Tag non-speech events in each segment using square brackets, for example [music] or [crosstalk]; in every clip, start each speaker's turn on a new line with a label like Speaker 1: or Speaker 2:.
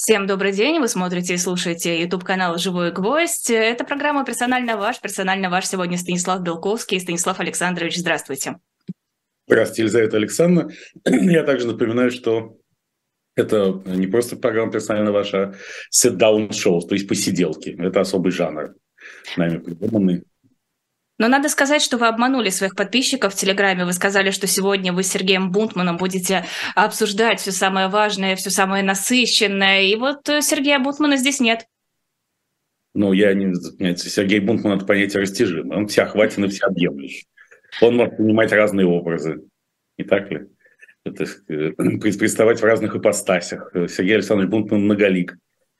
Speaker 1: Всем добрый день. Вы смотрите и слушаете YouTube канал «Живой гвоздь». Это программа «Персонально ваш». Персонально ваш сегодня Станислав Белковский. Станислав Александрович, здравствуйте.
Speaker 2: Здравствуйте, Елизавета Александровна. [clears throat] Я также напоминаю, что это не просто программа «Персонально ваша», а sit-down show, то есть посиделки. Это особый жанр, нами придуманный.
Speaker 1: Но надо сказать, что вы обманули своих подписчиков в Телеграме. Вы сказали, что сегодня вы с Сергеем Бунтманом будете обсуждать все самое важное, все самое насыщенное. И вот э, Сергея Бунтмана здесь нет.
Speaker 2: Ну, я не... Сергей Бунтман – это понятие растяжимое. Он всеохватен и всеобъемлющий. Он может принимать разные образы. Не так ли? Это, э, представать в разных ипостасях. Сергей Александрович Бунтман многолик.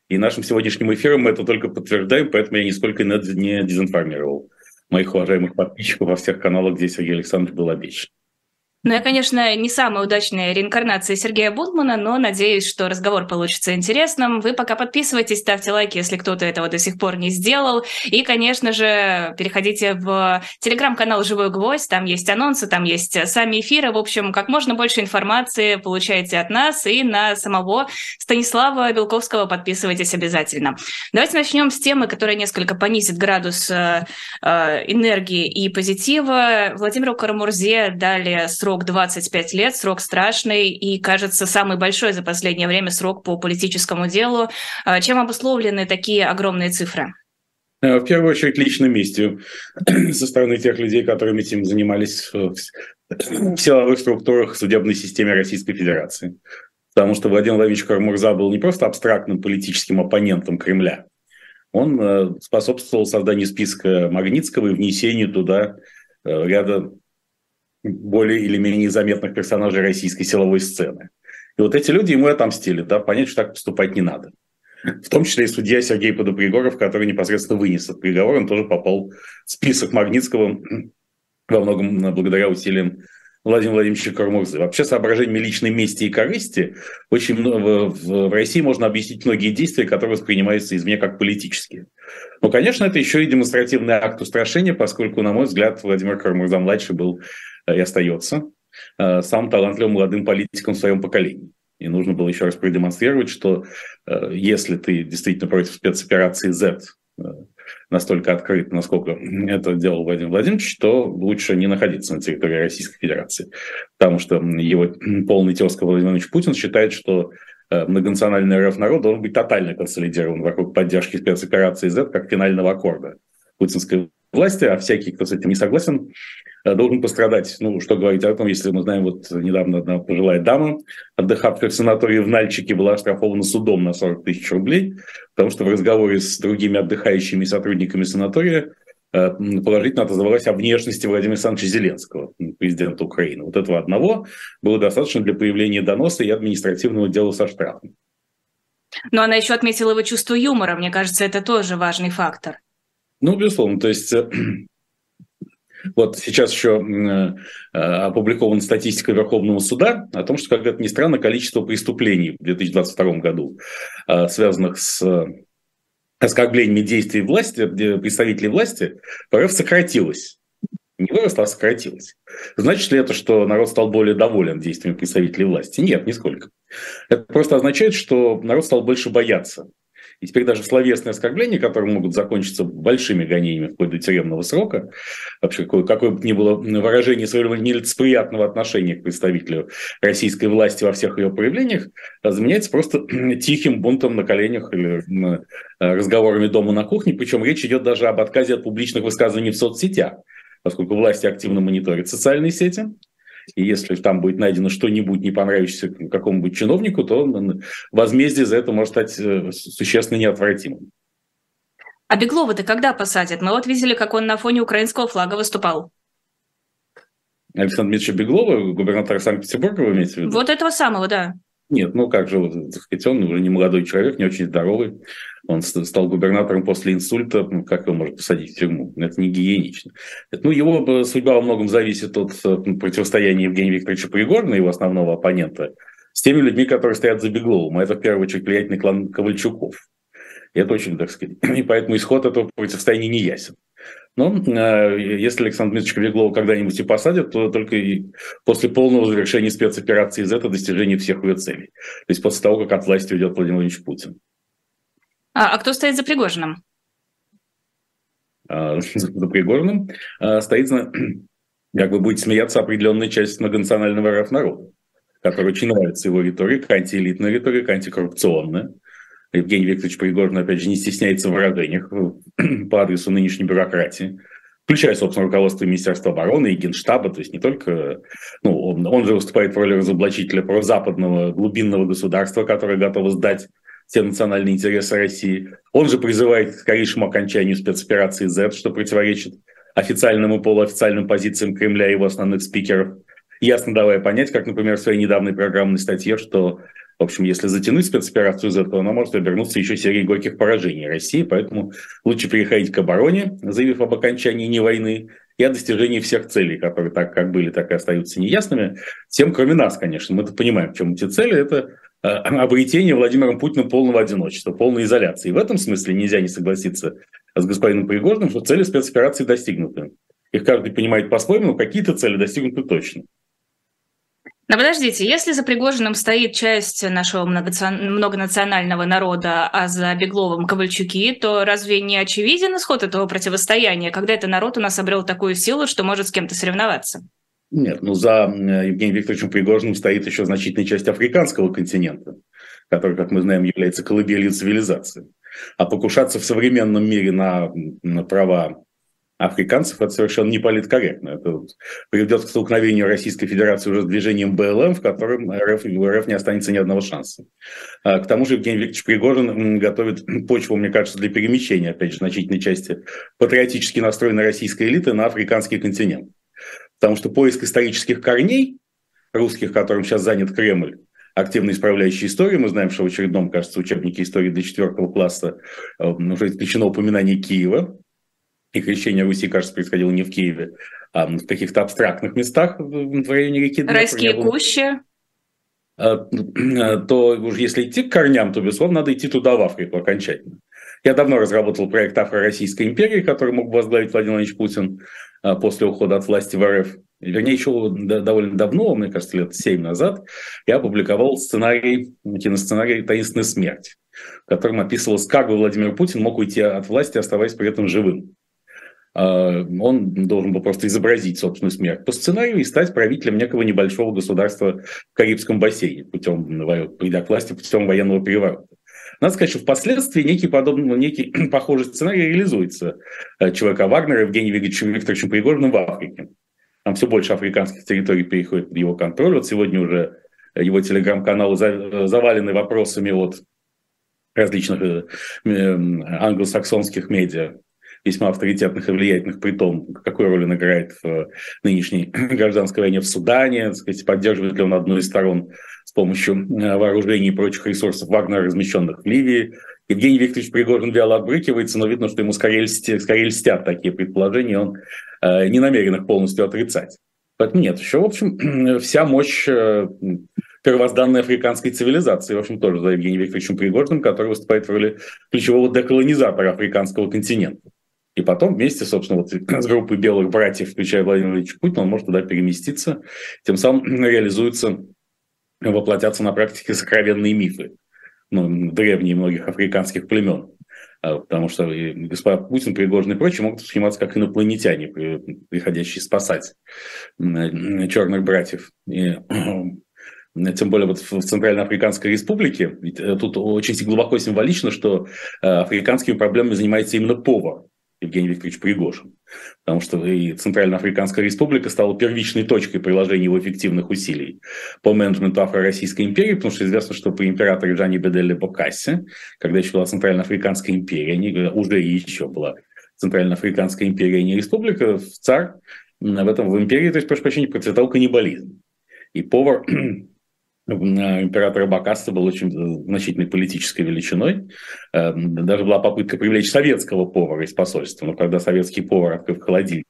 Speaker 2: И нашим сегодняшним эфиром мы это только подтверждаем, поэтому я нисколько не дезинформировал моих уважаемых подписчиков во всех каналах, где Сергей Александрович был обещан.
Speaker 1: Ну, я, конечно, не самая удачная реинкарнация Сергея Бунтмана, но надеюсь, что разговор получится интересным. Вы пока подписывайтесь, ставьте лайки, если кто-то этого до сих пор не сделал. И, конечно же, переходите в телеграм-канал «Живой гвоздь», там есть анонсы, там есть сами эфиры. В общем, как можно больше информации получаете от нас и на самого Станислава Белковского подписывайтесь обязательно. Давайте начнем с темы, которая несколько понизит градус э, э энергии и позитива. Владимиру Карамурзе дали срок срок 25 лет, срок страшный и, кажется, самый большой за последнее время срок по политическому делу. А чем обусловлены такие огромные цифры?
Speaker 2: Э, в первую очередь личной местью [clears throat] со стороны тех людей, которыми этим занимались в силовых структурах судебной системы Российской Федерации. Потому что Владимир Владимирович Кармурза был не просто абстрактным политическим оппонентом Кремля, он э, способствовал созданию списка Магнитского и внесению туда э, ряда более или менее заметных персонажей российской силовой сцены. И вот эти люди ему отомстили, да, понять, что так поступать не надо. В том числе и судья Сергей Подопригоров, который непосредственно вынес этот приговор, он тоже попал в список Магнитского во многом благодаря усилиям Владимира Владимировича Кармурзы. Вообще соображениями личной мести и корысти очень много, в, в России можно объяснить многие действия, которые воспринимаются извне как политические. Но, конечно, это еще и демонстративный акт устрашения, поскольку, на мой взгляд, Владимир Кармурза-младший был и остается э, самым талантливым молодым политиком в своем поколении. И нужно было еще раз продемонстрировать, что э, если ты действительно против спецоперации Z настолько открыт, насколько [clears throat] это делал Владимир Владимирович, то лучше не находиться на территории Российской Федерации. Потому что его [clears throat] полный тезка Владимир Владимирович Путин считает, что многонациональный РФ народ должен быть тотально консолидирован вокруг поддержки спецоперации Z как финального аккорда путинской власти, а всякий, кто с этим не согласен, Э, должен пострадать. Ну, что говорить о том, если мы знаем, вот недавно одна пожилая дама, отдыхавшая в санатории в Нальчике, была оштрафована судом на 40 тысяч рублей, потому что в разговоре с другими отдыхающими сотрудниками санатория э, положительно отозвалась о внешности Владимира Александровича Зеленского, президента Украины. Вот этого одного было достаточно для появления доноса и административного дела со штрафом.
Speaker 1: Но она еще отметила его чувство юмора. Мне кажется, это тоже важный фактор.
Speaker 2: Ну, безусловно. То есть э, [clears throat] вот сейчас еще э, опубликована статистика Верховного суда о том, что, как это ни странно, количество преступлений в 2022 году, э, связанных с оскорблениями действий власти, представителей власти, в сократилось. Не выросло, а сократилось. Значит ли это, что народ стал более доволен действиями представителей власти? Нет, нисколько. Это просто означает, что народ стал больше бояться и теперь даже словесные оскорбления, которые могут закончиться большими гонениями вплоть до тюремного срока, вообще какое, какое бы ни было выражение своего нелицеприятного отношения к представителю российской власти во всех ее проявлениях, заменяется просто [clears throat] тихим бунтом на коленях или разговорами дома на кухне. Причем речь идет даже об отказе от публичных высказываний в соцсетях, поскольку власти активно мониторят социальные сети, и если там будет найдено что-нибудь, не понравившееся какому-нибудь чиновнику, то возмездие за это может стать э, существенно неотвратимым.
Speaker 1: А Беглова-то когда посадят? Мы вот видели, как он на фоне украинского флага выступал.
Speaker 2: Александр Дмитриевич Беглова, губернатор Санкт-Петербурга, вы имеете в виду?
Speaker 1: Вот этого самого, да.
Speaker 2: Нет, ну как же, так он уже не молодой человек, не очень здоровый. Он стал губернатором после инсульта. Ну, как его можно посадить в тюрьму? Это не гигиенично. Ну, его судьба во многом зависит от э, противостояния Евгения Викторовича Пригорина, его основного оппонента, с теми людьми, которые стоят за Бегловым. А это, в первую очередь, влиятельный клан Ковальчуков. И это очень, так сказать, [clears throat] и поэтому исход этого противостояния не ясен. Но э, если Александр Дмитриевич Кривиглова когда-нибудь и посадят, то только и после полного завершения спецоперации из этого достижения всех ее целей. То есть после того, как от власти уйдет Владимир Владимирович Путин.
Speaker 1: А, а кто стоит за Пригожиным?
Speaker 2: А, за Пригожиным а, стоит, [clears throat] как вы будете смеяться, определенная часть многонационального РФ народа, который очень нравится его риторика, антиэлитная риторика, антикоррупционная. Евгений Викторович Пригожин, опять же, не стесняется в выражениях [clears throat] по адресу нынешней бюрократии, включая, собственно, руководство Министерства обороны и Генштаба, то есть не только... Ну, он, он же выступает в роли разоблачителя западного глубинного государства, которое готово сдать все национальные интересы России. Он же призывает к скорейшему окончанию спецоперации Z, что противоречит официальным и полуофициальным позициям Кремля и его основных спикеров. Ясно давая понять, как, например, в своей недавней программной статье, что, в общем, если затянуть спецоперацию Z, то она может обернуться еще серией горьких поражений России, поэтому лучше переходить к обороне, заявив об окончании не войны, и о достижении всех целей, которые так как были, так и остаются неясными. Всем, кроме нас, конечно. Мы-то понимаем, в чем эти цели. Это Э, обретение Владимиром Путиным полного одиночества, полной изоляции. И в этом смысле нельзя не согласиться с господином Пригожиным, что цели спецоперации достигнуты. Их каждый понимает по-своему, но какие-то цели достигнуты точно.
Speaker 1: Но подождите, если за Пригожиным стоит часть нашего многонационального народа, а за Бегловым Ковальчуки, то разве не очевиден исход этого противостояния, когда этот народ у нас обрел такую силу, что может с кем-то соревноваться?
Speaker 2: Нет, ну за Евгением Викторовичем Пригожиным стоит еще значительная часть африканского континента, который, как мы знаем, является колыбелью цивилизации. А покушаться в современном мире на, на права африканцев, это совершенно не политкорректно. Это приведет к столкновению Российской Федерации уже с движением БЛМ, в котором РФ, РФ не останется ни одного шанса. А, к тому же Евгений Викторович Пригожин готовит почву, мне кажется, для перемещения, опять же, значительной части патриотически настроенной российской элиты на африканский континент. Потому что поиск исторических корней русских, которым сейчас занят Кремль, активно исправляющий историю. Мы знаем, что в очередном, кажется, учебнике истории для четвертого класса э, уже исключено упоминание Киева. И крещение Руси, кажется, происходило не в Киеве, а в каких-то абстрактных местах в районе реки
Speaker 1: Днепр. Райские кущи.
Speaker 2: Э, [clears throat] то уж если идти к корням, то, безусловно, надо идти туда, в Африку, окончательно. Я давно разработал проект Афро-Российской империи, который мог возглавить Владимир Владимирович Путин. А, после ухода от власти в РФ, вернее, еще довольно давно, мне кажется, лет 7 назад, я опубликовал сценарий, киносценарий «Таинственная смерть», в котором описывалось, как бы Владимир Путин мог уйти от власти, оставаясь при этом живым. А, он должен был просто изобразить собственную смерть по сценарию и стать правителем некого небольшого государства в Карибском бассейне, путем, придя к власти путем военного переворота. Надо сказать, что впоследствии некий, подобный, некий [clears throat] похожий сценарий реализуется э, ЧВК Вагнера Евгением Викторовичем Викторовичем Пригожиным в Африке. Там все больше африканских территорий переходит под его контроль. Вот сегодня уже его телеграм-каналы завалены вопросами от различных э, англосаксонских медиа, весьма авторитетных и влиятельных, при том, какую роль он играет в нынешней [clears throat] гражданской войне в Судане, сказать, поддерживает ли он одну из сторон с помощью э, вооружений и прочих ресурсов Вагнера, размещенных в Ливии. Евгений Викторович Пригожин вяло отбрыкивается, но видно, что ему скорее льстят, скорее льстят такие предположения, он э, не намерен их полностью отрицать. Поэтому нет, еще, в общем, [clears throat] вся мощь э, первозданной африканской цивилизации, в общем, тоже за Евгением Викторовичем Пригожиным, который выступает в роли ключевого деколонизатора африканского континента. И потом вместе, собственно, вот [clears throat] с группой белых братьев, включая Владимира Владимировича Путина, он может туда переместиться, тем самым [clears throat] реализуется воплотятся на практике сокровенные мифы, ну, древние многих африканских племен. А, потому что господа Путин, Пригожин и прочие могут сниматься как инопланетяне, приходящие спасать черных братьев. И, [clears throat] тем более вот в Центральноафриканской Республике, э, тут очень глубоко символично, что э, африканскими проблемами занимается именно повар. Евгений Викторович Пригожин. Потому что и Центральноафриканская республика стала первичной точкой приложения его эффективных усилий по менеджменту Афро-Российской империи, потому что известно, что при императоре Жане Беделле Бокассе, когда еще была Центральноафриканская империя, не, уже еще была Центральноафриканская империя, не республика, царь, в этом в империи, то есть, прошу прощения, процветал каннибализм. И повар [clears throat] императора Бакаса был очень значительной политической величиной. Эм, даже была попытка привлечь советского повара из посольства, но когда советский повар открыл холодильник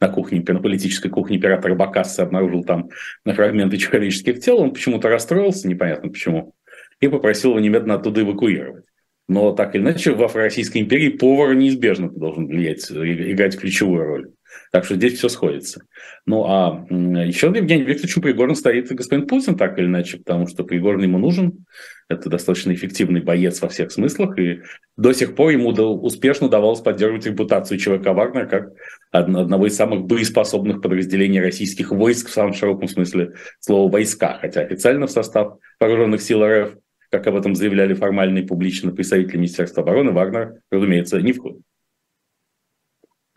Speaker 2: на кухне, на политической кухне императора Бакаса обнаружил там фрагменты человеческих тел, он почему-то расстроился, непонятно почему, и попросил его немедленно оттуда эвакуировать. Но так или иначе, в Российской империи повар неизбежно должен влиять, играть ключевую роль. Так что здесь все сходится. Ну, а еще Евгений Викторовичу Пригорин стоит господин Путин, так или иначе, потому что Пригорин ему нужен. Это достаточно эффективный боец во всех смыслах, и до сих пор ему успешно удавалось поддерживать репутацию ЧВК «Вагнер» как одного из самых боеспособных подразделений российских войск в самом широком смысле слова «войска», хотя официально в состав вооруженных сил РФ, как об этом заявляли формально и публично представители Министерства обороны, Вагнер, разумеется, не входит.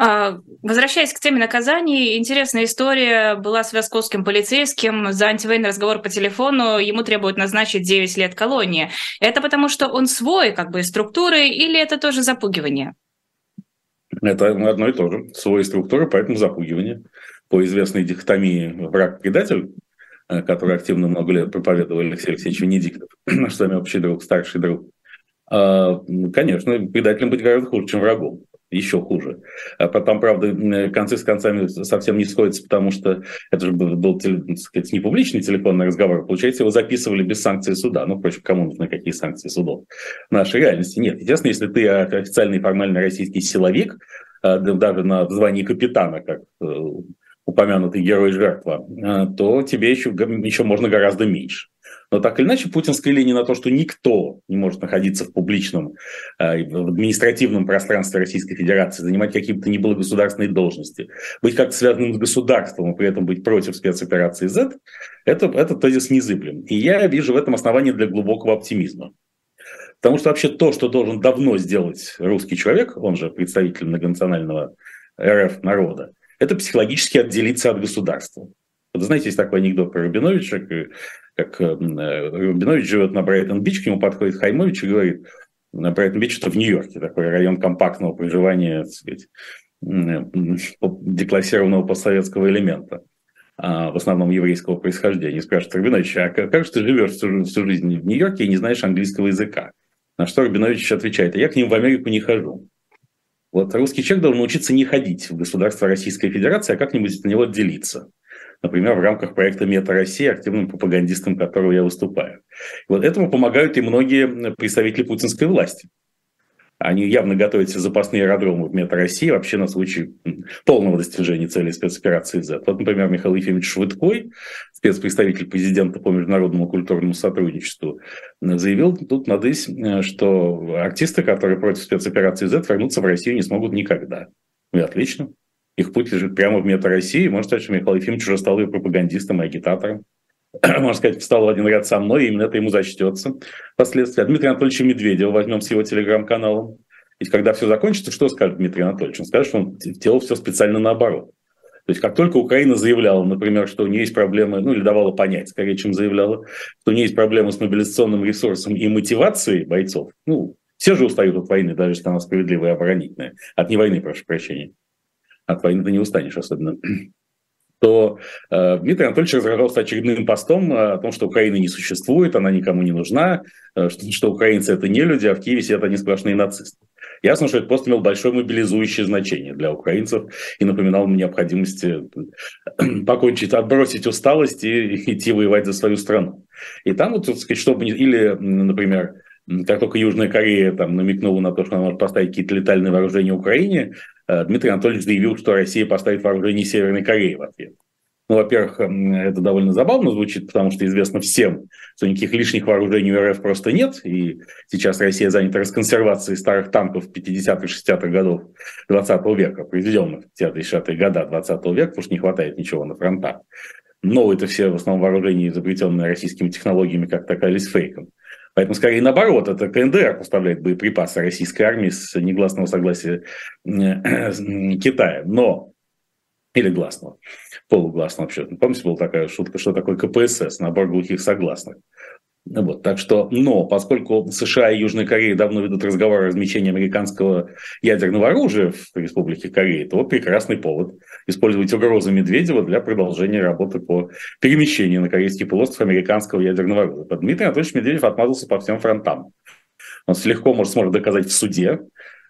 Speaker 1: А, возвращаясь к теме наказаний, интересная история была с московским полицейским. За антивоенный разговор по телефону ему требуют назначить 9 лет колонии. Это потому, что он свой, как бы, структуры, или это тоже запугивание?
Speaker 2: Это одно и то же. Свой структуры, поэтому запугивание. По известной дихотомии враг-предатель, э, который активно много лет проповедовал Алексей Алексеевич Венедиктов, [clears throat] наш с вами общий друг, старший друг. А, конечно, предателем быть гораздо хуже, чем врагом еще хуже. А потом, правда, концы с концами совсем не сходятся, потому что это же был, так сказать, не публичный телефонный разговор. Получается, его записывали без санкции суда. Ну, впрочем, кому нужны какие санкции судов? В нашей реальности нет. Естественно, если ты официальный формальный российский силовик, а, даже на звании капитана, как э, упомянутый герой жертва, а, то тебе еще, еще можно гораздо меньше. Но так или иначе, путинская линия на то, что никто не может находиться в публичном, э, в административном пространстве Российской Федерации, занимать какие-то ни было государственные должности, быть как-то связанным с государством и при этом быть против спецоперации Z, это, этот тезис незыблем. И я вижу в этом основание для глубокого оптимизма. Потому что вообще то, что должен давно сделать русский человек, он же представитель многонационального РФ народа, это психологически отделиться от государства. Вот знаете, есть такой анекдот про Рубиновича, как э, Рубинович живет на Брайтон-Бич, к нему подходит Хаймович и говорит, на Брайтон-Бич это в Нью-Йорке, такой район компактного проживания, так сказать, деклассированного постсоветского элемента а, в основном еврейского происхождения. Спрашивают, Рубинович, а как же ты живешь всю, всю жизнь в Нью-Йорке и не знаешь английского языка? На что Рубинович отвечает, а я к ним в Америку не хожу. Вот русский человек должен научиться не ходить в государство Российской Федерации, а как-нибудь от него отделиться например, в рамках проекта «Мета Россия», активным пропагандистом которого я выступаю. Вот этому помогают и многие представители путинской власти. Они явно готовят себе запасные аэродромы в «Мета России» вообще на случай полного достижения цели спецоперации Z. Вот, например, Михаил Ефимович Швыдкой, спецпредставитель президента по международному культурному сотрудничеству, заявил тут надысь, что артисты, которые против спецоперации Z, вернуться в Россию не смогут никогда. И отлично. Их путь лежит прямо в метро России. Можно сказать, что Михаил Ефимович уже стал и пропагандистом, и агитатором. [clears throat] Можно сказать, встал в один ряд со мной, и именно это ему зачтется впоследствии. А Дмитрия Анатольевича Медведева возьмем с его телеграм-каналом. Ведь когда все закончится, что скажет Дмитрий Анатольевич? Он скажет, что он делал все специально наоборот. То есть как только Украина заявляла, например, что у нее есть проблемы, ну или давала понять, скорее, чем заявляла, что у нее есть проблемы с мобилизационным ресурсом и мотивацией бойцов, ну, все же устают от войны, даже если она справедливая и оборонительная. От не войны, прошу прощения от войны ты не устанешь особенно, [clears throat] то э, Дмитрий Анатольевич разражался очередным постом о том, что Украина не существует, она никому не нужна, э, что, что украинцы это не люди, а в Киеве сидят они сплошные нацисты. Ясно, что этот пост имел большое мобилизующее значение для украинцев и напоминал мне необходимости э, [clears throat] покончить, отбросить усталость и идти воевать за свою страну. И там вот, так сказать, чтобы... Или, например, как только Южная Корея там, намекнула на то, что она может поставить какие-то летальные вооружения Украине, Э, Дмитрий Анатольевич заявил, что Россия поставит вооружение Северной Кореи в ответ. Ну, во-первых, это довольно забавно звучит, потому что известно всем, что никаких лишних вооружений у РФ просто нет, и сейчас Россия занята расконсервацией старых танков 50-х, 60-х годов 20 века, произведенных в 50-60-е годы 20 века, потому что не хватает ничего на фронтах. Новые это все в основном вооружения, изобретенные российскими технологиями, как оказались фейком. Поэтому, скорее наоборот, это КНДР поставляет боеприпасы российской армии с негласного согласия [clears throat] Китая. Но или гласного, полугласного вообще. Помните, была такая шутка, что такое КПСС, набор глухих согласных. Вот, так что, но поскольку США и Южная Корея давно ведут разговор о размещении американского ядерного оружия в Республике Корея, то прекрасный повод использовать угрозы Медведева для продолжения работы по перемещению на корейский полуостров американского ядерного оружия. Дмитрий Анатольевич Медведев отмазался по всем фронтам. Он легко может, сможет доказать в суде,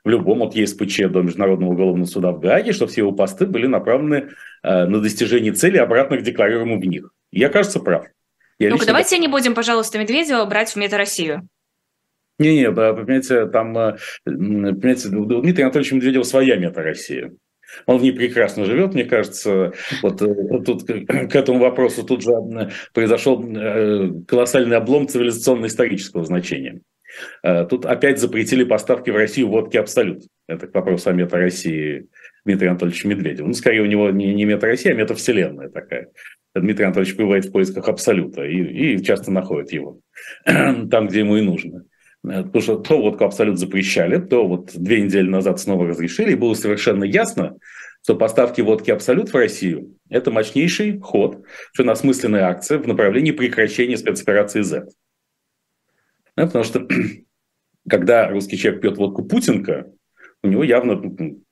Speaker 2: в любом от ЕСПЧ до Международного уголовного суда в Гааге, что все его посты были направлены э, на достижение цели, обратных декларируемых в них. Я, кажется, прав.
Speaker 1: Я Ну-ка, давайте не будем, пожалуйста, Медведева брать в Мета Россию.
Speaker 2: Не-не, понимаете, там, э, понимаете, у Дмитрия Анатольевича Медведева своя мета-Россия. Он в ней прекрасно живет, мне кажется. Вот э, тут к этому вопросу тут же произошел колоссальный облом цивилизационно-исторического значения. Тут опять запретили поставки в Россию водки «Абсолют». Это к вопросу о мета-России Дмитрия Анатольевича Медведева. Ну, скорее, у него не, не мета-Россия, а мета-вселенная такая. Дмитрий Анатольевич бывает в поисках абсолюта и, и часто находит его [clears throat] там, где ему и нужно. Потому что то водку абсолют запрещали, то вот две недели назад снова разрешили, и было совершенно ясно, что поставки водки абсолют в Россию – это мощнейший ход, что насмысленная акция в направлении прекращения спецоперации Z. Да, потому что [clears throat] когда русский человек пьет водку Путинка, у него явно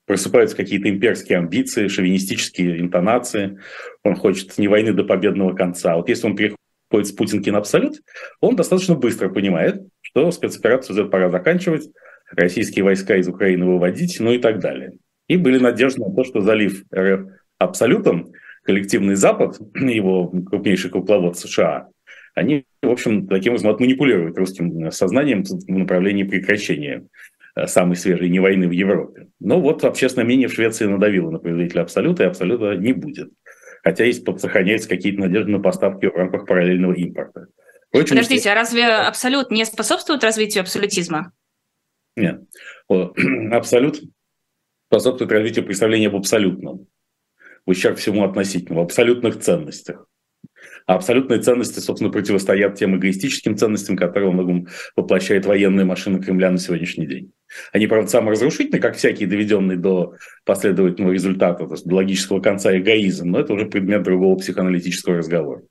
Speaker 2: просыпаются какие-то имперские амбиции, шовинистические интонации. Он хочет не войны до победного конца. Вот если он переходит с Путинки абсолют, он достаточно быстро понимает, что спецоперацию Z пора заканчивать, российские войска из Украины выводить, ну и так далее. И были надежды на то, что залив РФ абсолютом, коллективный Запад, [clears throat] его крупнейший кукловод США, они, в общем, таким образом манипулируют русским сознанием в направлении прекращения Э, самой свежей не войны в Европе. Но вот общественное мнение в Швеции надавило на производителя Абсолюта, и Абсолюта не будет. Хотя есть, сохраняются какие-то надежды на поставки в рамках параллельного импорта.
Speaker 1: Впрочем, Подождите, а разве Абсолют не способствует развитию абсолютизма?
Speaker 2: Нет. [clears throat] Абсолют способствует развитию представления об абсолютном, в ущерб всему относительному, абсолютных ценностях. А абсолютные ценности, собственно, противостоят тем эгоистическим ценностям, которые во многом воплощает военная машина Кремля на сегодняшний день. Они, правда, саморазрушительны, как всякие доведенные до последовательного результата, то есть до логического конца эгоизм, но это уже предмет другого психоаналитического разговора.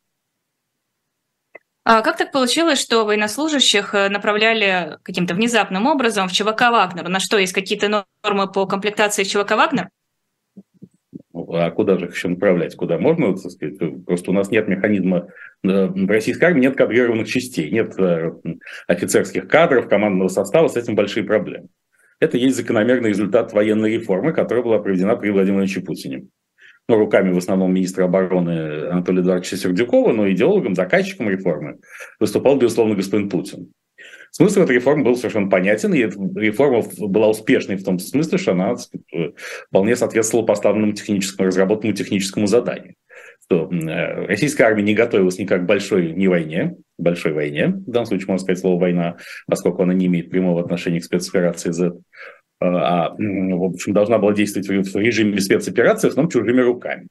Speaker 1: А как так получилось, что военнослужащих э, направляли каким-то внезапным образом в ЧВК «Вагнер»? На что, есть какие-то нормы по комплектации ЧВК «Вагнер»?
Speaker 2: А куда же их еще направлять? Куда можно? Так сказать, просто у нас нет механизма, э, в российской армии нет кадрированных частей, нет э, офицерских кадров, командного состава, с этим большие проблемы. Это есть закономерный результат военной реформы, которая была проведена при Владимире Путине. Ну, руками в основном министра обороны Анатолия Эдуардовича Сердюкова, но идеологом, заказчиком реформы выступал, безусловно, господин Путин. Смысл этой реформы был совершенно понятен, и реформа была успешной в том смысле, что она сказать, вполне соответствовала поставленному техническому, разработанному техническому заданию. Что э, российская армия не готовилась никак к большой не войне, большой войне, в данном случае можно сказать слово «война», поскольку она не имеет прямого отношения к спецоперации Z, а, в общем, должна была действовать в режиме спецоперации, в основном чужими руками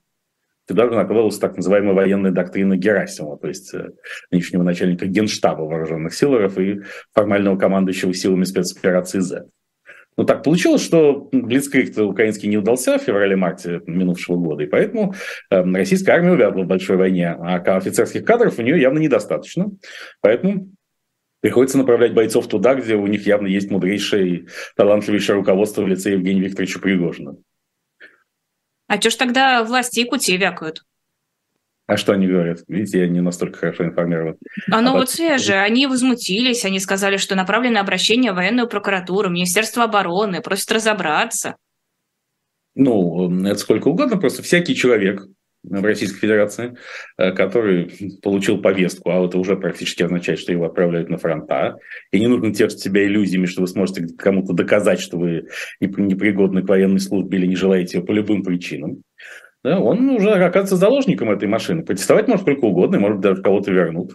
Speaker 2: же накладывалась так называемая военная доктрина Герасимова, то есть э, нынешнего начальника Генштаба вооруженных сил РФ и формального командующего силами спецоперации Z. Но так получилось, что Блицкрик украинский не удался в феврале-марте минувшего года, и поэтому э, российская армия увязла в большой войне, а офицерских кадров у нее явно недостаточно. Поэтому приходится направлять бойцов туда, где у них явно есть мудрейшее и талантливейшее руководство в лице Евгения Викторовича Пригожина.
Speaker 1: А что ж тогда власти Якутии вякают?
Speaker 2: А что они говорят? Видите, я не настолько хорошо информирован.
Speaker 1: Оно а вот свежее. Они возмутились, они сказали, что направлено обращение в военную прокуратуру, Министерство обороны, просят разобраться.
Speaker 2: Ну, это сколько угодно, просто всякий человек, в Российской Федерации, э, который получил повестку, а это уже практически означает, что его отправляют на фронта. И не нужно тешить себя иллюзиями, что вы сможете кому-то доказать, что вы непригодны к военной службе или не желаете ее по любым причинам. Да, он уже оказывается заложником этой машины. Протестовать может сколько угодно, и, может даже кого-то вернут.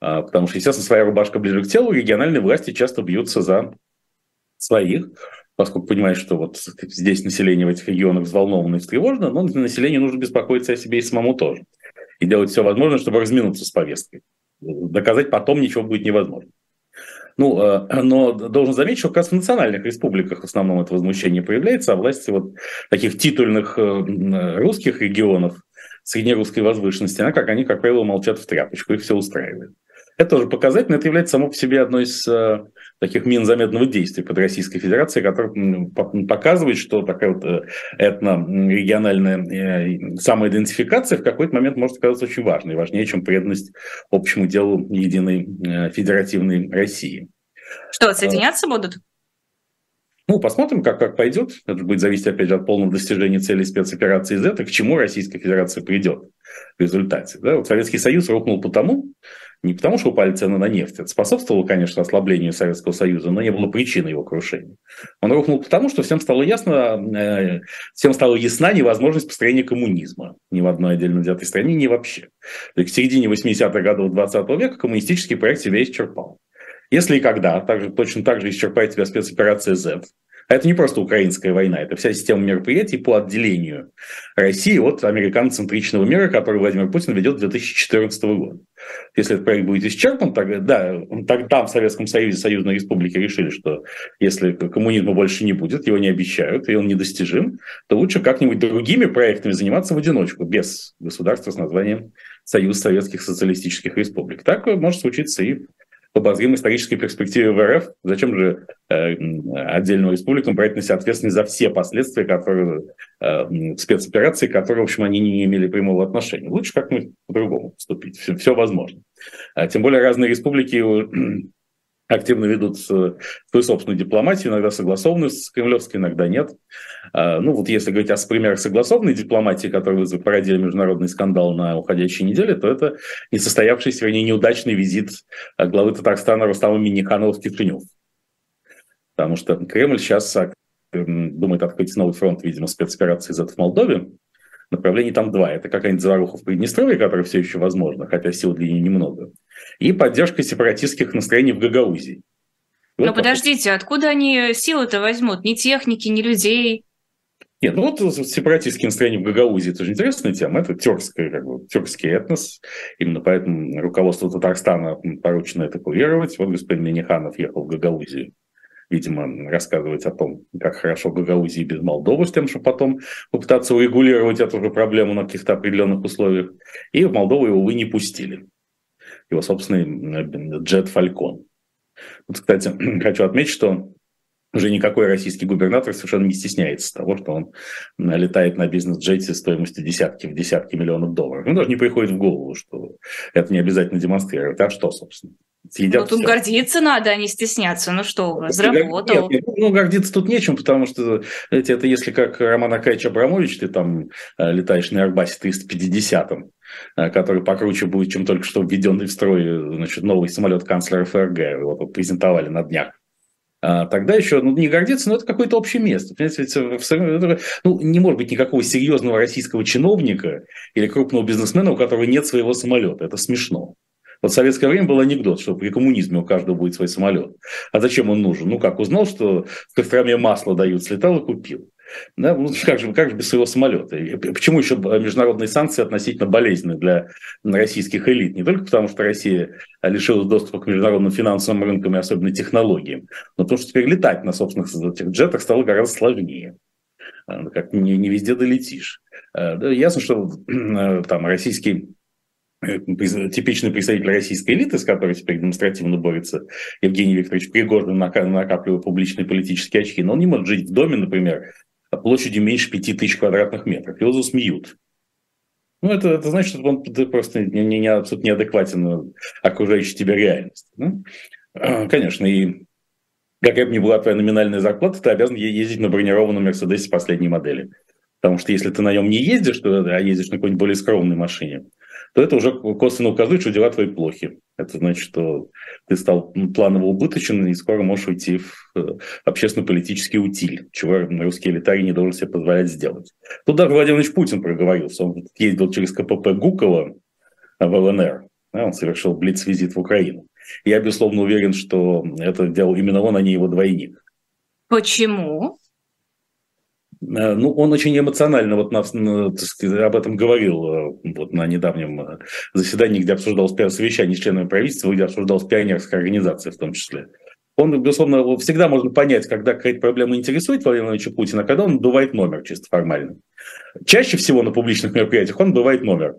Speaker 2: А, потому что, естественно, своя рубашка ближе к телу, региональные власти часто бьются за своих поскольку понимаешь, что вот здесь население в этих регионах взволновано и встревожено, но населению нужно беспокоиться о себе и самому тоже. И делать все возможное, чтобы разминуться с повесткой. Доказать потом ничего будет невозможно. Ну, э, но должен заметить, что как раз в национальных республиках в основном это возмущение появляется, а власти вот таких титульных э, русских регионов среднерусской возвышенности, она, как они, как правило, молчат в тряпочку, их все устраивает. Это тоже показательно, это является само по себе одной из э, таких мин замедленного действия под Российской Федерацией, которая показывает, что такая вот э, этно-региональная э, самоидентификация в какой-то момент может оказаться очень важной, важнее, чем преданность общему делу единой федеративной России.
Speaker 1: Что, соединяться будут?
Speaker 2: Ну, посмотрим, как, как пойдет. Это будет зависеть, опять же, от полного достижения целей спецоперации Z, к чему Российская Федерация придет в результате. Да? Вот Советский Союз рухнул потому, Не потому, что упали цены на нефть. Это способствовало, конечно, ослаблению Советского Союза, но не было причины его крушения. Он рухнул потому, что всем стало ясно, э, всем стала ясна невозможность построения коммунизма ни в одной отдельно взятой стране, ни вообще. То есть к середине 80-х годов 20 века коммунистический проект себя исчерпал. Если и когда, также, точно так же исчерпает себя спецоперация Z, это не просто украинская война, это вся система мероприятий по отделению России от американоцентричного мира, который Владимир Путин ведет с 2014 года. Если этот проект будет исчерпан, тогда, да, тогда в Советском Союзе, Союзной Республике решили, что если коммунизма больше не будет, его не обещают, и он недостижим, то лучше как-нибудь другими проектами заниматься в одиночку, без государства с названием Союз Советских Социалистических Республик. Так может случиться и в обозримой исторической перспективе в РФ. Зачем же э, отдельным республикам брать на себя ответственность за все последствия, которые э, спецоперации, которые, в общем, они не имели прямого отношения? Лучше как-нибудь по-другому поступить. Все, все возможно. А тем более разные республики [clears throat] активно ведут свою собственную дипломатию, иногда согласованную с кремлевской, иногда нет. А, ну вот если говорить о примерах согласованной дипломатии, которые породили международный скандал на уходящей неделе, то это несостоявшийся, вернее, неудачный визит главы Татарстана Рустама Миниханова в Кишинев. Потому что Кремль сейчас думает открыть новый фронт, видимо, спецоперации Z в Молдове. Направлений там два. Это какая-нибудь заваруха в Приднестровье, которая все еще возможна, хотя сил для нее немного и поддержка сепаратистских настроений в Гагаузии.
Speaker 1: Вот Но подождите, откуда они силы-то возьмут? Ни техники, ни людей?
Speaker 2: Нет, ну вот сепаратистские настроения в Гагаузии, это же интересная тема, это тюркский, как бы, тюркский этнос, именно поэтому руководство Татарстана поручено это курировать. Вот господин Миниханов ехал в Гагаузию, видимо, рассказывать о том, как хорошо Гагаузии без Молдовы, с тем, чтобы потом попытаться урегулировать эту же проблему на каких-то определенных условиях. И в Молдову его, увы, не пустили его собственный джет Falcon. Вот, кстати, [clears throat] хочу отметить, что уже никакой российский губернатор совершенно не стесняется того, что он летает на бизнес-джете стоимостью десятки в десятки миллионов долларов. Ну, даже не приходит в голову, что это не обязательно демонстрировать. А что, собственно?
Speaker 1: Съедят ну, тут все. гордиться надо, а не стесняться. Ну что вы, заработал.
Speaker 2: Нет, ну, гордиться тут нечем, потому что, знаете, это если как Роман Акаевич Абрамович, ты там э, летаешь на Airbus 350-м, э, который покруче будет, чем только что введенный в строй значит, новый самолет канцлера ФРГ. Его презентовали на днях. А, тогда еще ну, не гордиться, но это какое-то общее место. Понимаете, ну, не может быть никакого серьезного российского чиновника или крупного бизнесмена, у которого нет своего самолета. Это смешно. Вот в советское время был анекдот, что при коммунизме у каждого будет свой самолет. А зачем он нужен? Ну как, узнал, что в Костроме масло дают, слетал и купил. Да, ну, как, же, как же без своего самолета? И почему еще международные санкции относительно болезненны для российских элит? Не только потому, что Россия лишилась доступа к международным финансовым рынкам и особенно технологиям, но потому что теперь летать на собственных этих джетах стало гораздо сложнее. А, ну, как не, не везде долетишь. А, ясно, что э, [clears throat] там российский Э, типичный представитель российской элиты, с которой теперь демонстративно борется Евгений Викторович Пригожин, накапливая публичные политические очки, но он не может жить в доме, например, площадью меньше 5000 квадратных метров. Его засмеют. Ну, это, это значит, что он ты просто не, не, не, абсолютно неадекватен окружающей тебя реальности. Ну, конечно, и какая бы ни была твоя номинальная зарплата, ты обязан ездить на бронированном Мерседесе последней модели. Потому что если ты на нем не ездишь, а ездишь на какой-нибудь более скромной машине, то это уже косвенно указывает, что дела твои плохи. Это значит, что ты стал планово убыточен и скоро можешь уйти в э, общественно-политический утиль, чего русский элитарий не должен себе позволять сделать. Тут даже Владимир Путин проговорился. Он ездил через КПП Гукова в ЛНР. он совершил блиц-визит в Украину. Я, безусловно, уверен, что это делал именно он, а не его двойник.
Speaker 1: Почему?
Speaker 2: Э, ну, он очень эмоционально вот на, на, сказать, об этом говорил э, вот на недавнем э, заседании, где обсуждалось совещание с членами правительства, где обсуждалась пионерская организация в том числе. Он, безусловно, всегда можно понять, когда какая-то проблема интересует Владимира Владимировича Путина, когда он бывает номер чисто формально. Чаще всего на публичных мероприятиях он бывает номер.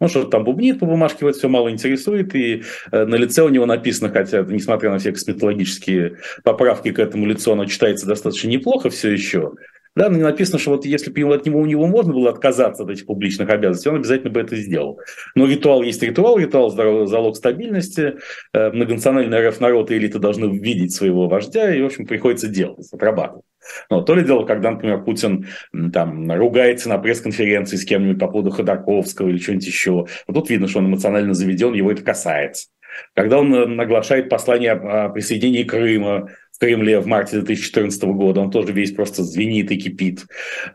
Speaker 2: Он что-то там бубнит по бумажке, вот все мало интересует, и на лице у него написано, хотя, несмотря на все косметологические поправки к этому лицу, оно читается достаточно неплохо все еще, да, но не написано, что вот если бы от него, у него можно было отказаться от этих публичных обязанностей, он обязательно бы это сделал. Но ритуал есть ритуал, ритуал – залог стабильности. Э, многонациональный РФ народ и элита должны видеть своего вождя, и, в общем, приходится делать, отрабатывать. Но то ли дело, когда, например, Путин там ругается на пресс-конференции с кем-нибудь по поводу Ходорковского или что-нибудь еще. Вот тут видно, что он эмоционально заведен, его это касается. когда он наглашает послание о присоединении Крыма Кремле в марте 2014 года, он тоже весь просто звенит и кипит,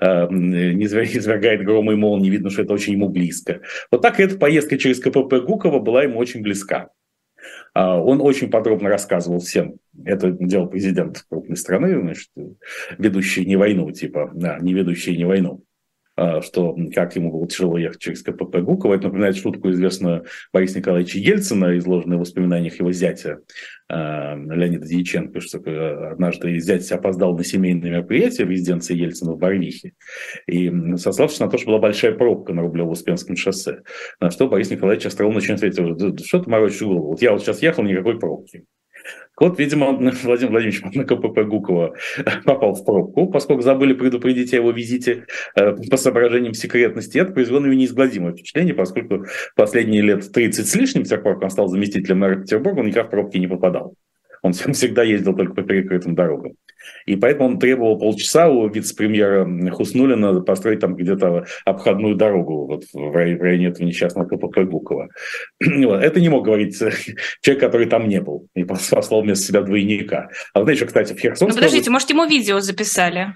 Speaker 2: не извергает грома и молнии, видно, что это очень ему близко. Вот так и эта поездка через КПП Гукова была ему очень близка. А, он очень подробно рассказывал всем, это делал президент крупной страны, значит, ведущий не войну, типа, да, не ведущий не войну. А, что как ему было тяжело ехать через КПП Гукова. Это напоминает шутку известную Бориса Николаевича Ельцина, изложенную в воспоминаниях его зятя а, Леонида Дьяченко, что однажды зять опоздал на семейное мероприятие в резиденции Ельцина в Барвихе, и сославшись на то, что была большая пробка на Рублево-Успенском шоссе, на что Борис Николаевич остроумно ответил, что ты морочишь голову, вот я вот сейчас ехал, никакой пробки. Вот, видимо, [laughs] Владимир Владимирович на КПП Гукова [laughs] попал в пробку, поскольку забыли предупредить о его визите э, по соображениям секретности. Это произвело на него неизгладимое впечатление, поскольку последние лет 30 с лишним, с тех пор, как он стал заместителем мэра Петербурга, он никак в пробки не попадал. Он [laughs] всегда ездил только по перекрытым дорогам. И поэтому он требовал полчаса у вице-премьера Хуснулина построить там где-то обходную дорогу вот в районе этого несчастного КПП Гукова. [clears throat] Это не мог говорить [laughs] человек, который там не был, и послал вместо себя двойника. А еще, кстати, в Херсонской...
Speaker 1: Ну, подождите, может, ему видео записали?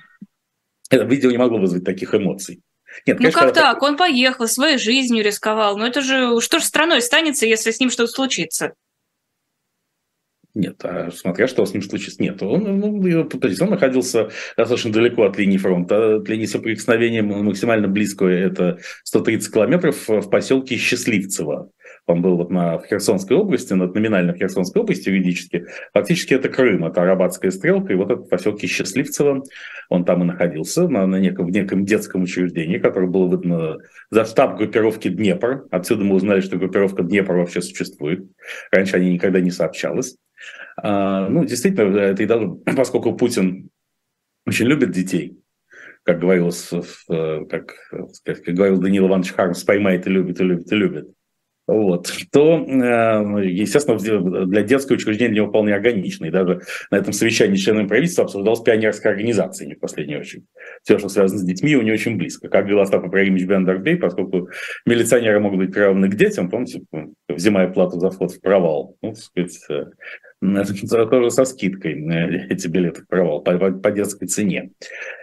Speaker 2: Это видео не могло вызвать таких эмоций.
Speaker 1: Нет, ну конечно, как так? Он поехал, своей жизнью рисковал. Но это же что же страной станется, если с ним что-то случится?
Speaker 2: Нет, а смотря что с ним случится. Нет, он, ну, подождите, он находился достаточно далеко от линии фронта. От линии соприкосновения максимально близко это 130 километров в поселке Счастливцево. Он был вот на, в Херсонской области, над номинально в Херсонской области юридически. Фактически это Крым, это Арабатская стрелка, и вот этот поселке Счастливцево, он там и находился, на, на неком, в неком детском учреждении, которое было выдано за штаб группировки Днепр. Отсюда мы узнали, что группировка Днепр вообще существует. Раньше они никогда не сообщалась. А, ну, действительно, это и даже, [clears throat] поскольку Путин очень любит детей, как говорил, как, как говорил Данил Иванович Хармс, поймает и любит, и любит, и любит вот, то, э, естественно, для детского учреждения него вполне органично. И даже на этом совещании с членами правительства обсуждалась пионерская организация, не в последнюю очередь. Все, что связано с детьми, у него очень близко. Как говорил Остап Ибрагимович Бендербей, поскольку милиционеры могут быть приравнены к детям, помните, взимая плату за вход в провал, ну, так сказать, э, тоже со скидкой э, [laughs] эти билеты в провал по, по детской цене.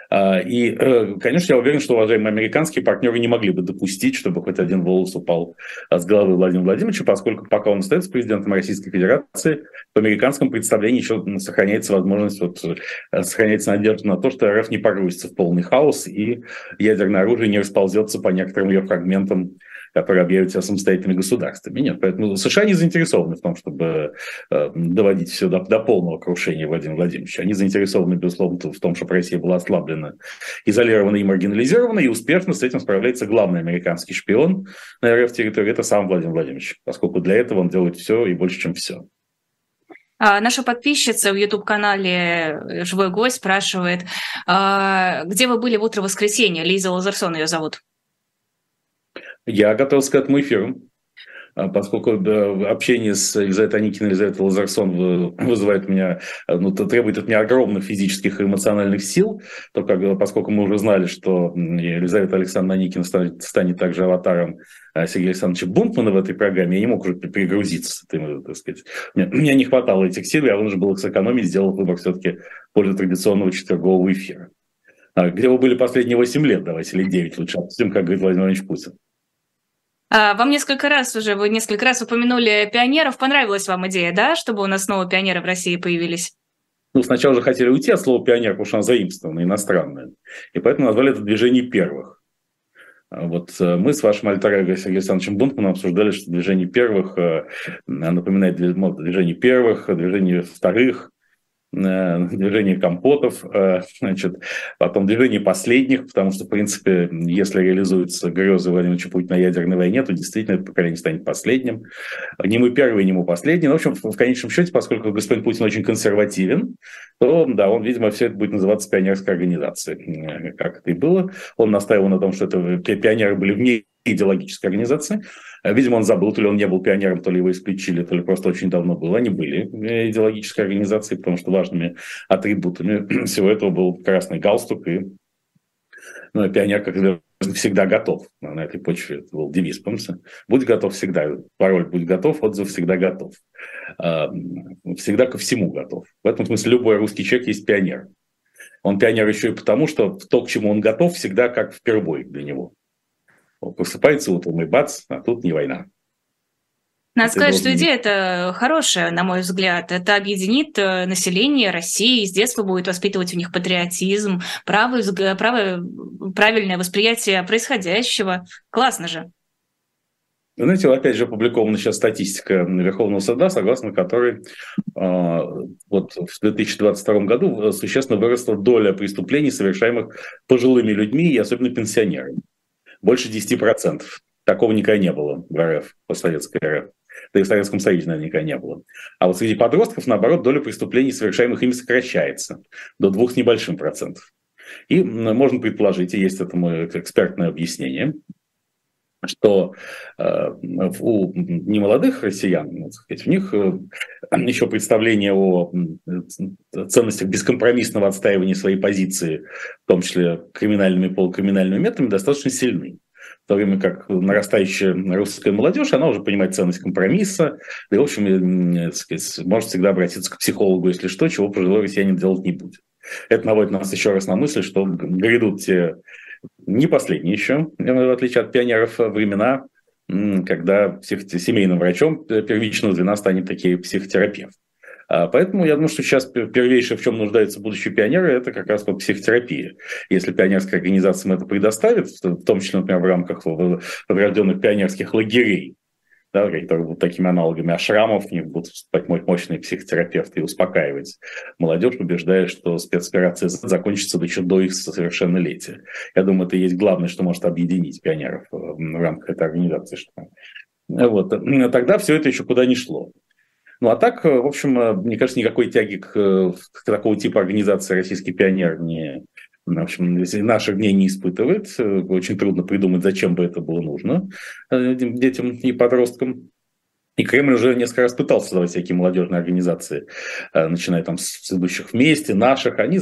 Speaker 2: А, и, э, конечно, я уверен, что уважаемые американские партнеры не могли бы допустить, чтобы хоть один волос упал с головы Владимира Владимировича, поскольку пока он остается президентом Российской Федерации, в американском представлении еще сохраняется возможность, вот, э, сохраняется надежда на то, что РФ не погрузится в полный хаос и ядерное оружие не расползется по некоторым ее фрагментам которые объявят себя самостоятельными государствами. Нет, поэтому США не заинтересованы в том, чтобы э, доводить все до, до полного крушения Владимира Владимировича. Они заинтересованы, безусловно, в том, чтобы Россия была ослаблена, изолирована и маргинализирована, и успешно с этим справляется главный американский шпион на РФ-территории, это сам Владимир Владимирович, поскольку для этого он делает все и больше, чем все.
Speaker 1: А, наша подписчица в YouTube-канале «Живой гость» спрашивает, а, где вы были в утро воскресенья? Лиза Лазерсон ее зовут.
Speaker 2: Я готовился к этому эфиру, а, поскольку общение с Елизаветой Аникиной, Елизаветой Лазарсон вызывает меня, ну, требует от меня огромных физических и эмоциональных сил, то как, поскольку мы уже знали, что Елизавета Александровна Аникина станет, станет также аватаром а, Сергея Александровича Бунтмана в этой программе, я не мог уже перегрузиться. Так сказать. Мне, мне не хватало этих сил, я вынужден был их сэкономить, сделал выбор все-таки в традиционного четвергового эфира. А, где вы были последние 8 лет, давайте, или 9 лучше обсудим, как говорит Владимир Владимирович Путин.
Speaker 1: А, вам несколько раз уже, вы несколько раз упомянули пионеров. Понравилась вам идея, да, чтобы у нас снова пионеры в России появились?
Speaker 2: Ну, сначала же хотели уйти от слова пионер, потому что оно заимствованное, иностранное. И поэтому назвали это движение первых. А вот э, мы с вашим альтер Сергеем Александровичем Бунтманом обсуждали, что движение первых э, напоминает движение первых, движение вторых, движение компотов, э, значит, потом движение последних, потому что, в принципе, если реализуются грезы Владимира Путина на ядерной войне, то действительно это поколение станет последним. Не мы первые, не мы последние. Но, в общем, в конечном счете, поскольку господин Путин очень консервативен, то, да, он, видимо, все это будет называться пионерской организацией, э, как это и было. Он настаивал на том, что это пионеры были вне идеологической организации. Э, видимо, он забыл, то ли он не был пионером, то ли его исключили, то ли просто очень давно был. Они были э, идеологической организацией, потому что важными атрибутами [clears throat] всего этого был красный галстук и ну, пионер как всегда готов. На этой почве это был девиз, помните? Будь готов всегда. Пароль «Будь готов», отзыв «Всегда готов». А, всегда ко всему готов. В этом смысле любой русский человек есть пионер. Он пионер еще и потому, что то, к чему он готов, всегда как впервые для него. Просыпается утром и бац, а тут не война.
Speaker 1: Надо сказать, должен... что идея это хорошая, на мой взгляд. Это объединит э, население России, с детства будет воспитывать у них патриотизм, правое, правое, правильное восприятие происходящего. Классно же.
Speaker 2: Знаете, опять же опубликована сейчас статистика Верховного суда, согласно которой э, вот в 2022 году существенно выросла доля преступлений, совершаемых пожилыми людьми и особенно пенсионерами. Больше 10%. Такого никогда не было в РФ, по советской РФ да и в Советском Союзе наверняка не было. А вот среди подростков, наоборот, доля преступлений, совершаемых ими, сокращается до двух с небольшим процентов. И можно предположить, и есть этому экспертное объяснение, что э, у немолодых россиян, ну, сказать, у них э, еще представление о ценностях бескомпромиссного отстаивания своей позиции, в том числе криминальными и полукриминальными методами, достаточно сильны в то время как нарастающая русская молодежь, она уже понимает ценность компромисса, да и, в общем, сказать, может всегда обратиться к психологу, если что, чего пожилой россиянин делать не будет. Это наводит нас еще раз на мысль, что грядут те не последние еще, в отличие от пионеров, времена, когда псих... семейным врачом первичного звена станет такие психотерапевт. А, поэтому я думаю, что сейчас первейшее, в чем нуждаются будущие пионеры, это как раз вот психотерапия. Если пионерская организация им это предоставит, в том числе, например, в рамках подрожденных пионерских лагерей, да, которые будут такими аналогами ашрамов, них будут выступать мощные психотерапевты и успокаивать молодежь, убеждая, что спецоперация закончится еще до их совершеннолетия. Я думаю, это и есть главное, что может объединить пионеров в рамках этой организации. Вот. Тогда все это еще куда не шло. Ну а так, э, в общем, э, мне кажется, никакой тяги к, э, к такого типа организации «Российский пионер» не, в общем, если наших дней не испытывает. Очень трудно придумать, зачем бы это было нужно детям и подросткам. И Кремль уже несколько раз пытался создавать всякие молодежные организации, начиная там с идущих вместе, наших. Они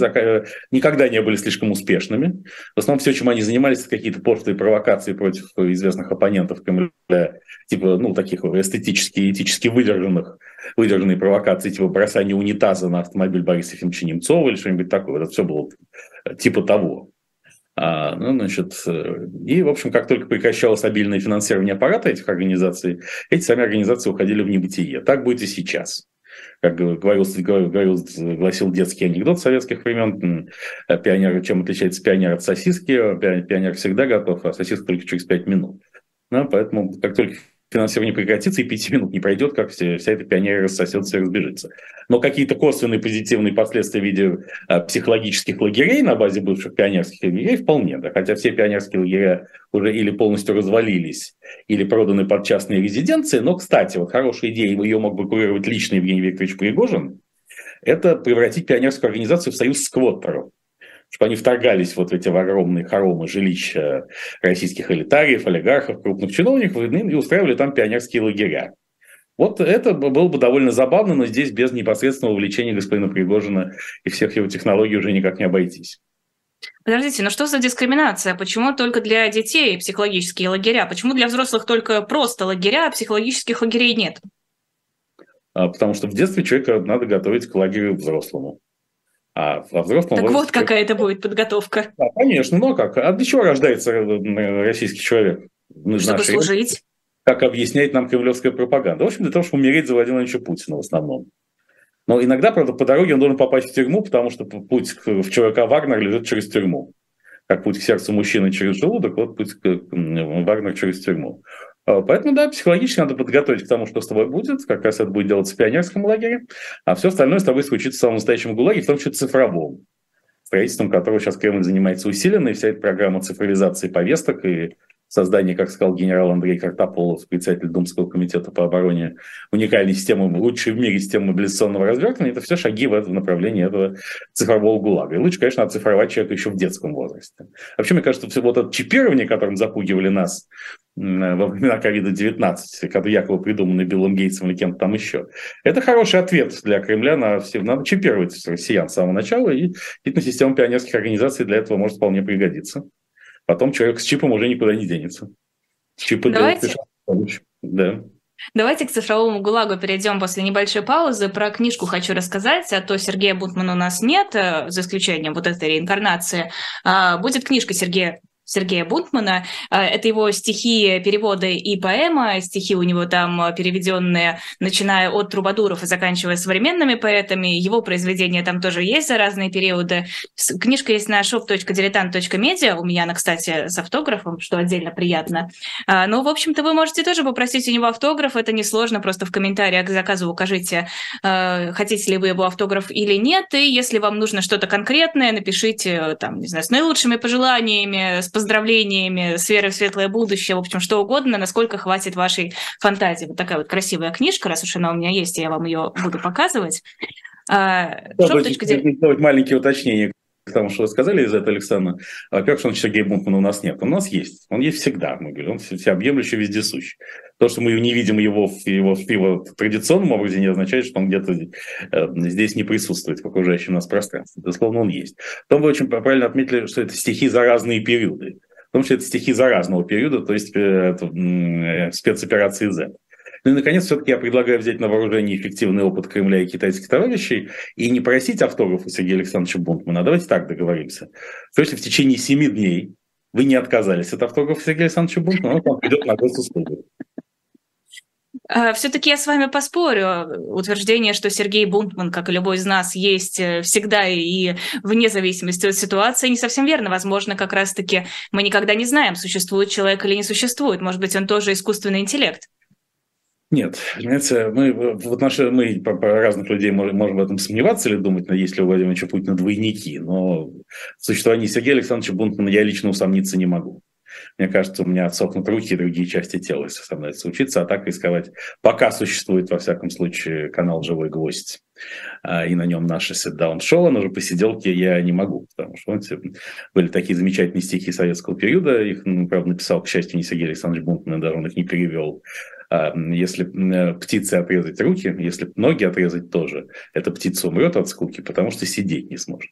Speaker 2: никогда не были слишком успешными. В основном все, чем они занимались, это какие-то пошлые провокации против известных оппонентов Кремля, типа, ну, таких эстетически, этически выдержанных выдержанные провокации, типа бросание унитаза на автомобиль Бориса Ефимовича Немцова или что-нибудь такое. Это все было типа того. А, ну, значит, э, и, в общем, как только прекращалось обильное финансирование аппарата этих организаций, эти сами организации уходили в небытие. Так будет и сейчас. Как говорил, говорил, гласил детский анекдот советских времен, пионер, чем отличается пионер от сосиски, пионер всегда готов, а сосиска только через пять минут. Ну, поэтому, как только финансирование прекратится, и пяти минут не пройдет, как все, вся эта пионерия рассосется и разбежится. Но какие-то косвенные позитивные последствия в виде а, психологических лагерей на базе бывших пионерских лагерей вполне, да, хотя все пионерские лагеря уже или полностью развалились, или проданы под частные резиденции. Но, кстати, вот хорошая идея, ее мог бы курировать лично Евгений Викторович Пригожин, это превратить пионерскую организацию в союз сквоттеров чтобы они вторгались вот в эти огромные хоромы жилища российских элитариев, олигархов, крупных чиновников и устраивали там пионерские лагеря. Вот это было бы довольно забавно, но здесь без непосредственного увлечения господина Пригожина и всех его технологий уже никак не обойтись.
Speaker 1: Подождите, но что за дискриминация? Почему только для детей психологические лагеря? Почему для взрослых только просто лагеря, а психологических лагерей нет?
Speaker 2: А, потому что в детстве человека надо готовить к лагерю взрослому.
Speaker 1: А во взрослом так возрасте... вот какая это будет подготовка.
Speaker 2: Да, конечно, но как? А для чего рождается э, российский человек?
Speaker 1: Чтобы нашей... служить.
Speaker 2: Как объясняет нам кремлевская пропаганда. В общем, для того, чтобы умереть за Владимира Владимировича Путина в основном. Но иногда, правда, по дороге он должен попасть в тюрьму, потому что путь в ЧВК Вагнер лежит через тюрьму. Как путь к сердцу мужчины через желудок, вот путь к Вагнер через тюрьму. А, поэтому, да, психологически надо подготовить к тому, что с тобой будет. Как раз это будет делаться в пионерском лагере. А все остальное с тобой случится в самом настоящем ГУЛАГе, в том числе цифровом. Строительством которого сейчас Кремль занимается усиленно. И вся эта программа цифровизации повесток и создание, как сказал генерал Андрей Картополов, председатель Думского комитета по обороне, уникальной системы, лучшей в мире системы мобилизационного развертывания, это все шаги в этом направлении этого цифрового ГУЛАГа. И лучше, конечно, оцифровать человека еще в детском возрасте. Вообще, мне кажется, все вот это чипирование, которым запугивали нас во времена ковида-19, который якобы придуманный Биллом Гейтсом или кем-то там еще. Это хороший ответ для Кремля на все. Надо чипировать россиян с самого начала, и действительно система пионерских организаций для этого может вполне пригодиться. потом человек с чипом уже никуда не денется.
Speaker 1: Чипы Давайте. Да. Давайте к цифровому ГУЛАГу перейдем после небольшой паузы. Про книжку хочу рассказать, а то Сергея Бутмана у нас нет, э, за исключением вот этой реинкарнации. А, будет книжка Сергея Сергея Бунтмана. А, это его стихи, переводы и поэма. Стихи у него там переведенные, начиная от трубадуров и заканчивая современными поэтами. Его произведения там тоже есть за разные периоды. Книжка есть на shop.diletant.media. У меня она, кстати, с автографом, что отдельно приятно. А, ну, в общем-то, вы можете тоже попросить у него автограф. Это несложно. Просто в комментариях к заказу укажите, хотите ли вы его автограф или нет. И если вам нужно что-то конкретное, напишите, там, не знаю, с наилучшими пожеланиями, с поздравлениями с верой в светлое будущее, в общем, что угодно, насколько хватит вашей фантазии. Вот такая вот красивая книжка, раз уж она у меня есть, я вам ее буду показывать.
Speaker 2: А, Шоп. Маленькие уточнения тому, что вы сказали, из этого Александра, во-первых, что Сергея Бунтмана у нас нет. Он у нас есть. Он есть всегда, мы говорим. Он всеобъемлющий, вездесущий. То, что мы не видим его в его, в его традиционном образе, не означает, что он где-то э, здесь не присутствует в окружающем нас пространстве. Безусловно, он есть. Потом вы очень правильно отметили, что это стихи за разные периоды. Потому что это стихи за разного периода, то есть э, это, э, спецоперации Z. Ну и, наконец, все-таки я предлагаю взять на вооружение эффективный опыт Кремля и китайских товарищей и не просить автографа Сергея Александровича Бунтмана, а давайте так договоримся. То есть в течение семи дней вы не отказались от автографа Сергея Александровича Бунтмана, он к придет на госуслугу.
Speaker 1: А, Все-таки я с вами поспорю. Утверждение, что Сергей Бунтман, как и любой из нас, есть э, всегда и вне зависимости от ситуации, не совсем верно. Возможно, как раз-таки мы никогда не знаем, существует человек или не существует. Может быть, он тоже искусственный интеллект.
Speaker 2: Нет, понимаете, мы в отношении, мы по, по разных людей можем, можем в этом сомневаться или думать, есть ли у Владимира Путина двойники, но в существовании Сергея Александровича Бунтмана я лично усомниться не могу. Мне кажется, у меня отсохнут руки и другие части тела, если со мной это случится. А так рисковать, пока существует, во всяком случае, канал «Живой гвоздь», а, и на нем наше сет-даун-шоу, но уже посиделки я не могу, потому что знаете, были такие замечательные стихи советского периода, их, ну, правда, написал, к счастью, не Сергей Александрович Бунтман, даже он их не перевел. А, если птице отрезать руки, если ноги отрезать тоже, эта птица умрет от скуки, потому что сидеть не сможет.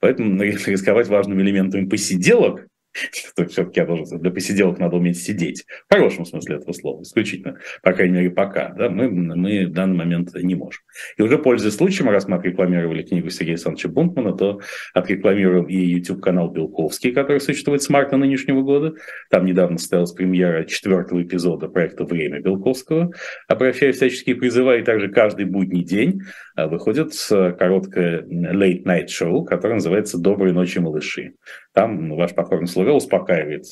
Speaker 2: Поэтому рисковать важным элементом посиделок [laughs] все-таки я должен для посиделок надо уметь сидеть. В хорошем смысле этого слова, исключительно, по крайней мере, пока. Да, мы, мы в данный момент не можем. И уже пользуясь случаем, раз мы отрекламировали книгу Сергея Александровича Бунтмана, то отрекламируем и YouTube-канал Белковский, который существует с марта нынешнего года. Там недавно состоялась премьера четвертого эпизода проекта «Время Белковского». Обращаю всяческие призывы, и также каждый будний день а, выходит короткое late night шоу, которое называется «Доброй ночи, малыши». Там ваш покорный слуга успокаивает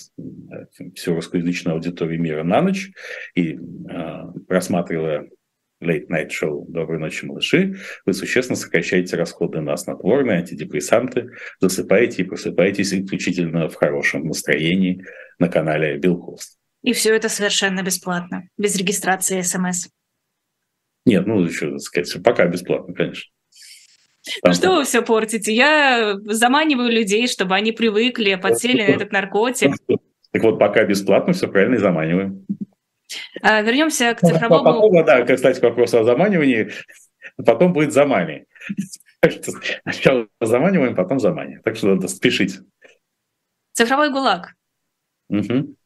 Speaker 2: всю русскоязычную аудиторию мира на ночь и, просматривая Late Night Show «Доброй ночи, малыши», вы существенно сокращаете расходы на снотворные, антидепрессанты, засыпаете и просыпаетесь исключительно в хорошем настроении на канале Белковс.
Speaker 1: И все это совершенно бесплатно, без регистрации СМС.
Speaker 2: Нет, ну, еще, сказать, пока бесплатно, конечно.
Speaker 1: Ну что вы все портите? Я заманиваю людей, чтобы они привыкли, подсели на этот наркотик.
Speaker 2: Так вот, пока бесплатно, все правильно и заманиваем.
Speaker 1: А, вернемся к цифровому... Потом,
Speaker 2: да, кстати, к вопросу о заманивании. Потом будет замани. Сначала заманиваем, потом заманиваем. Так что надо спешить.
Speaker 1: Цифровой ГУЛАГ. Угу.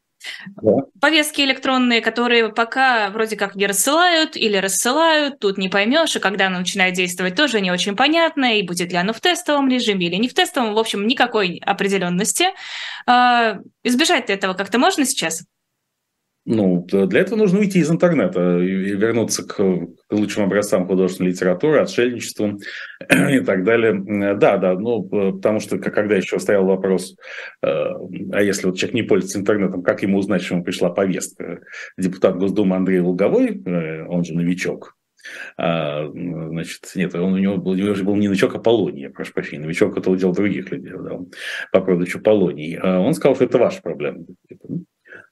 Speaker 1: Да. Повестки электронные, которые пока вроде как не рассылают или рассылают, тут не поймешь, и когда оно начинает действовать, тоже не очень понятно, и будет ли оно в тестовом режиме или не в тестовом, в общем, никакой определенности. А, избежать этого как-то можно сейчас?
Speaker 2: Ну, для этого нужно уйти из интернета и вернуться к, лучшим образцам художественной литературы, отшельничеству [clears throat] и так далее. Да, да, ну, потому что когда еще стоял вопрос, э, а если вот человек не пользуется интернетом, как ему узнать, что ему пришла повестка? Депутат Госдумы Андрей Луговой, э, он же новичок, а, значит, нет, он, у, него был, у него же был не новичок, а Полоний, я прошу прощения, новичок это удел других людей, да, по продачу Полоний. А он сказал, что это ваша проблема.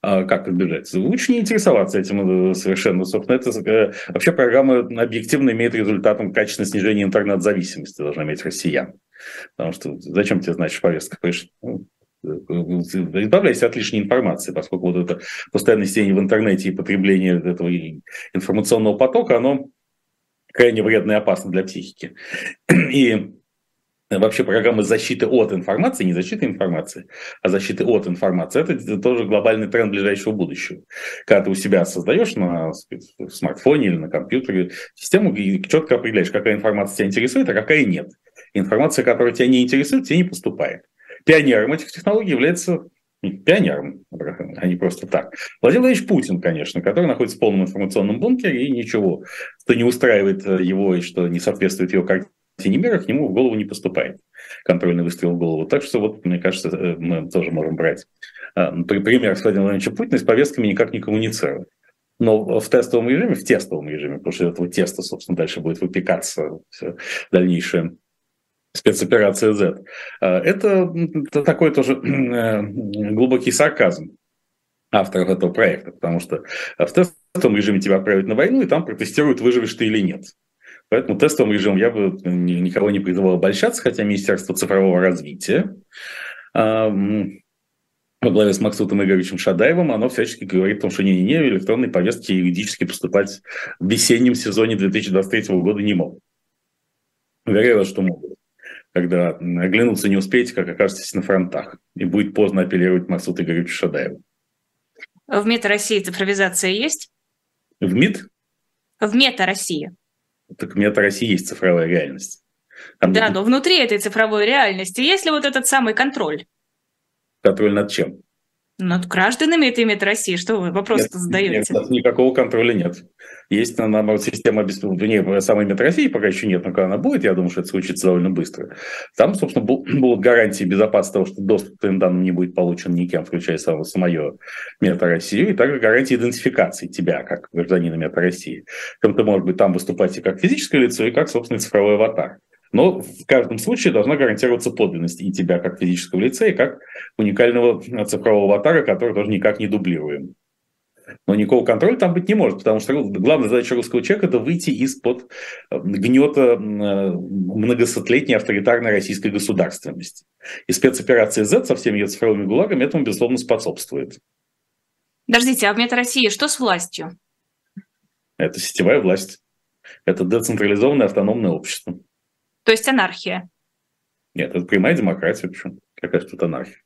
Speaker 2: Ну, а как избежать? Лучше не интересоваться этим э, совершенно. Собственно, это э, вообще программа объективно имеет результатом качественное снижение интернет-зависимости, должна иметь россиян. Потому что зачем тебе, значит, повестка пришла? Ну, э, избавляйся от лишней информации, поскольку вот это постоянное сидение в интернете и потребление этого информационного потока, оно крайне вредно и опасно для психики. [clears throat] И вообще программы защиты от информации, не защиты информации, а защиты от информации, это тоже глобальный тренд ближайшего будущего. Когда ты у себя создаешь на смартфоне или на компьютере систему и четко определяешь, какая информация тебя интересует, а какая нет. Информация, которая тебя не интересует, тебе не поступает. Пионером этих технологий является пионером, а не просто так. Владимир Владимирович Путин, конечно, который находится в полном информационном бункере, и ничего, что не устраивает его и что не соответствует его картине мира, к нему в голову не поступает контрольный выстрел в голову. Так что вот, мне кажется, э, мы тоже можем брать э, пример с Владимиром Владимировичем Путина, с повестками никак не коммуницировать. Но в тестовом режиме, в тестовом режиме, потому что этого теста, собственно, дальше будет выпекаться все дальнейшее спецоперация Z. Э, это такой тоже глубокий сарказм авторов этого проекта, потому что в тестовом режиме тебя отправят на войну, и там протестируют, выживешь ты или нет. Поэтому тестовым режимом я бы никого не призывал обольщаться, хотя Министерство цифрового развития во главе с Максутом Игоревичем Шадаевым, оно всячески говорит о том, что не-не-не, электронные повестки юридически поступать в весеннем сезоне 2023 года не могут. Уверяю вас, что могут. Когда оглянуться не успеете, как окажетесь на фронтах. И будет поздно апеллировать Максуту Игоревичу Шадаеву.
Speaker 1: В Мета России цифровизация есть?
Speaker 2: В МИД?
Speaker 1: В Мета России.
Speaker 2: Так мета России есть цифровая реальность.
Speaker 1: Там да, но внутри этой цифровой реальности есть ли вот этот самый контроль?
Speaker 2: Контроль над чем?
Speaker 1: Над гражданами это имеет России. Что вы вопрос задаете?
Speaker 2: Нет, никакого контроля нет. Есть, наоборот, система обеспечения, самой России пока еще нет, но когда она будет, я думаю, что это случится довольно быстро. Там, собственно, будут гарантии безопасности того, что доступ к твоим данным не будет получен никем, включая самое, самое Мета Россию, и также гарантии идентификации тебя как гражданина Мета России. Причем ты можешь быть там выступать и как физическое лицо, и как, собственно, цифровой аватар. Но в каждом случае должна гарантироваться подлинность и тебя как физического лица, и как уникального цифрового аватара, который тоже никак не дублируем. Но никакого контроля там быть не может, потому что главная задача русского человека – это выйти из-под э, гнета э, многосотлетней авторитарной российской государственности. И спецоперация Z со всеми ее цифровыми гулагами этому, безусловно, способствует.
Speaker 1: Подождите, а в Мета России что с властью?
Speaker 2: Это сетевая власть. Это децентрализованное автономное общество.
Speaker 1: То есть анархия?
Speaker 2: Нет, это прямая демократия. Почему? Какая тут анархия?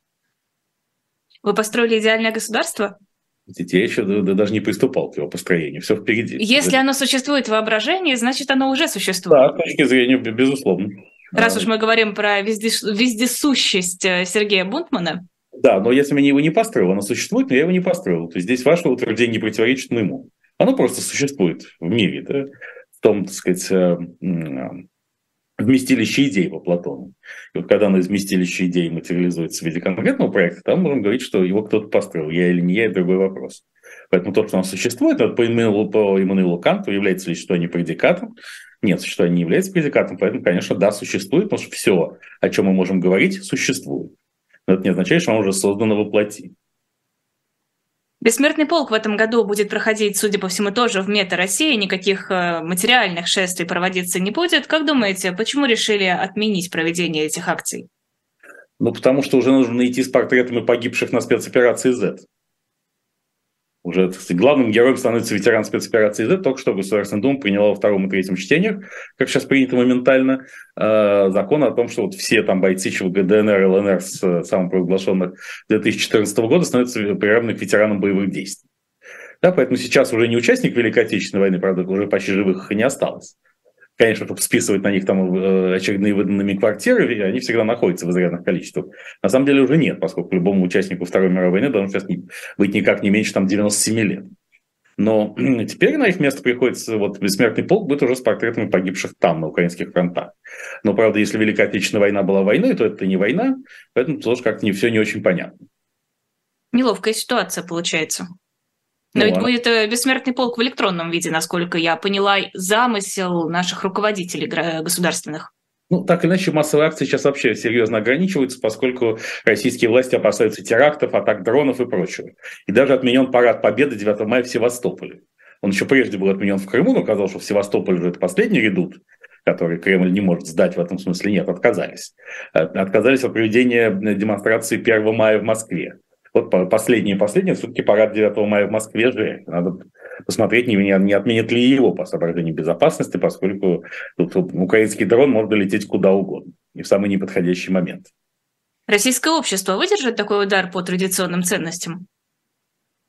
Speaker 1: Вы построили идеальное государство?
Speaker 2: Я еще да, даже не приступал к его построению. Все впереди.
Speaker 1: Если оно существует в воображении, значит, оно уже существует.
Speaker 2: Да, с точки зрения, безусловно.
Speaker 1: Раз уж мы говорим про вездес... вездесущесть э, Сергея Бунтмана.
Speaker 2: Да, но если я его не построил, оно существует, но я его не построил. То есть здесь ваше утверждение не противоречит моему. Оно просто существует в мире, да? в том, так сказать, э, вместилище идей по Платону. И вот когда оно из вместилища идей материализуется в виде конкретного проекта, там можем говорить, что его кто-то построил, я или не я, это другой вопрос. Поэтому то, что оно существует, это по Иммануилу, по Иммануилу Канту, является ли существование предикатом? Нет, существование не является предикатом, поэтому, конечно, да, существует, потому что все, о чем мы можем говорить, существует. Но это не означает, что оно уже создано воплоти.
Speaker 1: Бессмертный полк в этом году будет проходить, судя по всему, тоже в мета России. Никаких э, материальных шествий проводиться не будет. Как думаете, почему решили отменить проведение этих акций?
Speaker 2: Ну, потому что уже нужно идти с портретами погибших на спецоперации Z. Уже сказать, главным героем становится ветеран спецоперации Z. Только что Государственная Дума приняла во втором и третьем чтениях, как сейчас принято моментально, э, закон о том, что вот все там бойцы ЧВК, ДНР, ЛНР с э, самопровозглашенных 2014 года становятся приравнены к ветеранам боевых действий. Да, поэтому сейчас уже не участник Великой Отечественной войны, правда, уже почти живых и не осталось конечно, чтобы списывать на них там э, очередные выданными квартиры, они всегда находятся в изрядных количествах. На самом деле уже нет, поскольку любому участнику Второй мировой войны должно сейчас быть никак не меньше там 97 лет. Но [clears throat] теперь на их место приходится, вот бессмертный полк будет уже с портретами погибших там, на украинских фронтах. Но, правда, если Великая Отечественная война была войной, то это не война, поэтому тоже как-то не, все не очень понятно.
Speaker 1: Неловкая ситуация получается. Но ну, ведь будет э, бессмертный полк в электронном виде, насколько я поняла, замысел наших руководителей государственных.
Speaker 2: Ну, так или иначе, массовые акции сейчас вообще серьезно ограничиваются, поскольку российские власти опасаются терактов, атак дронов и прочего. И даже отменен парад Победы 9 мая в Севастополе. Он еще прежде был отменен в Крыму, но казалось, что в Севастополе уже это последний редут, который Кремль не может сдать в этом смысле. Нет, отказались. Э, отказались от проведения демонстрации 1 мая в Москве. Вот последнее, последнее, все-таки парад 9 мая в Москве же. Надо посмотреть, не, не отменят ли его по соображению безопасности, поскольку тут украинский дрон может долететь куда угодно. и в самый неподходящий момент.
Speaker 1: Российское общество выдержит такой удар по традиционным ценностям?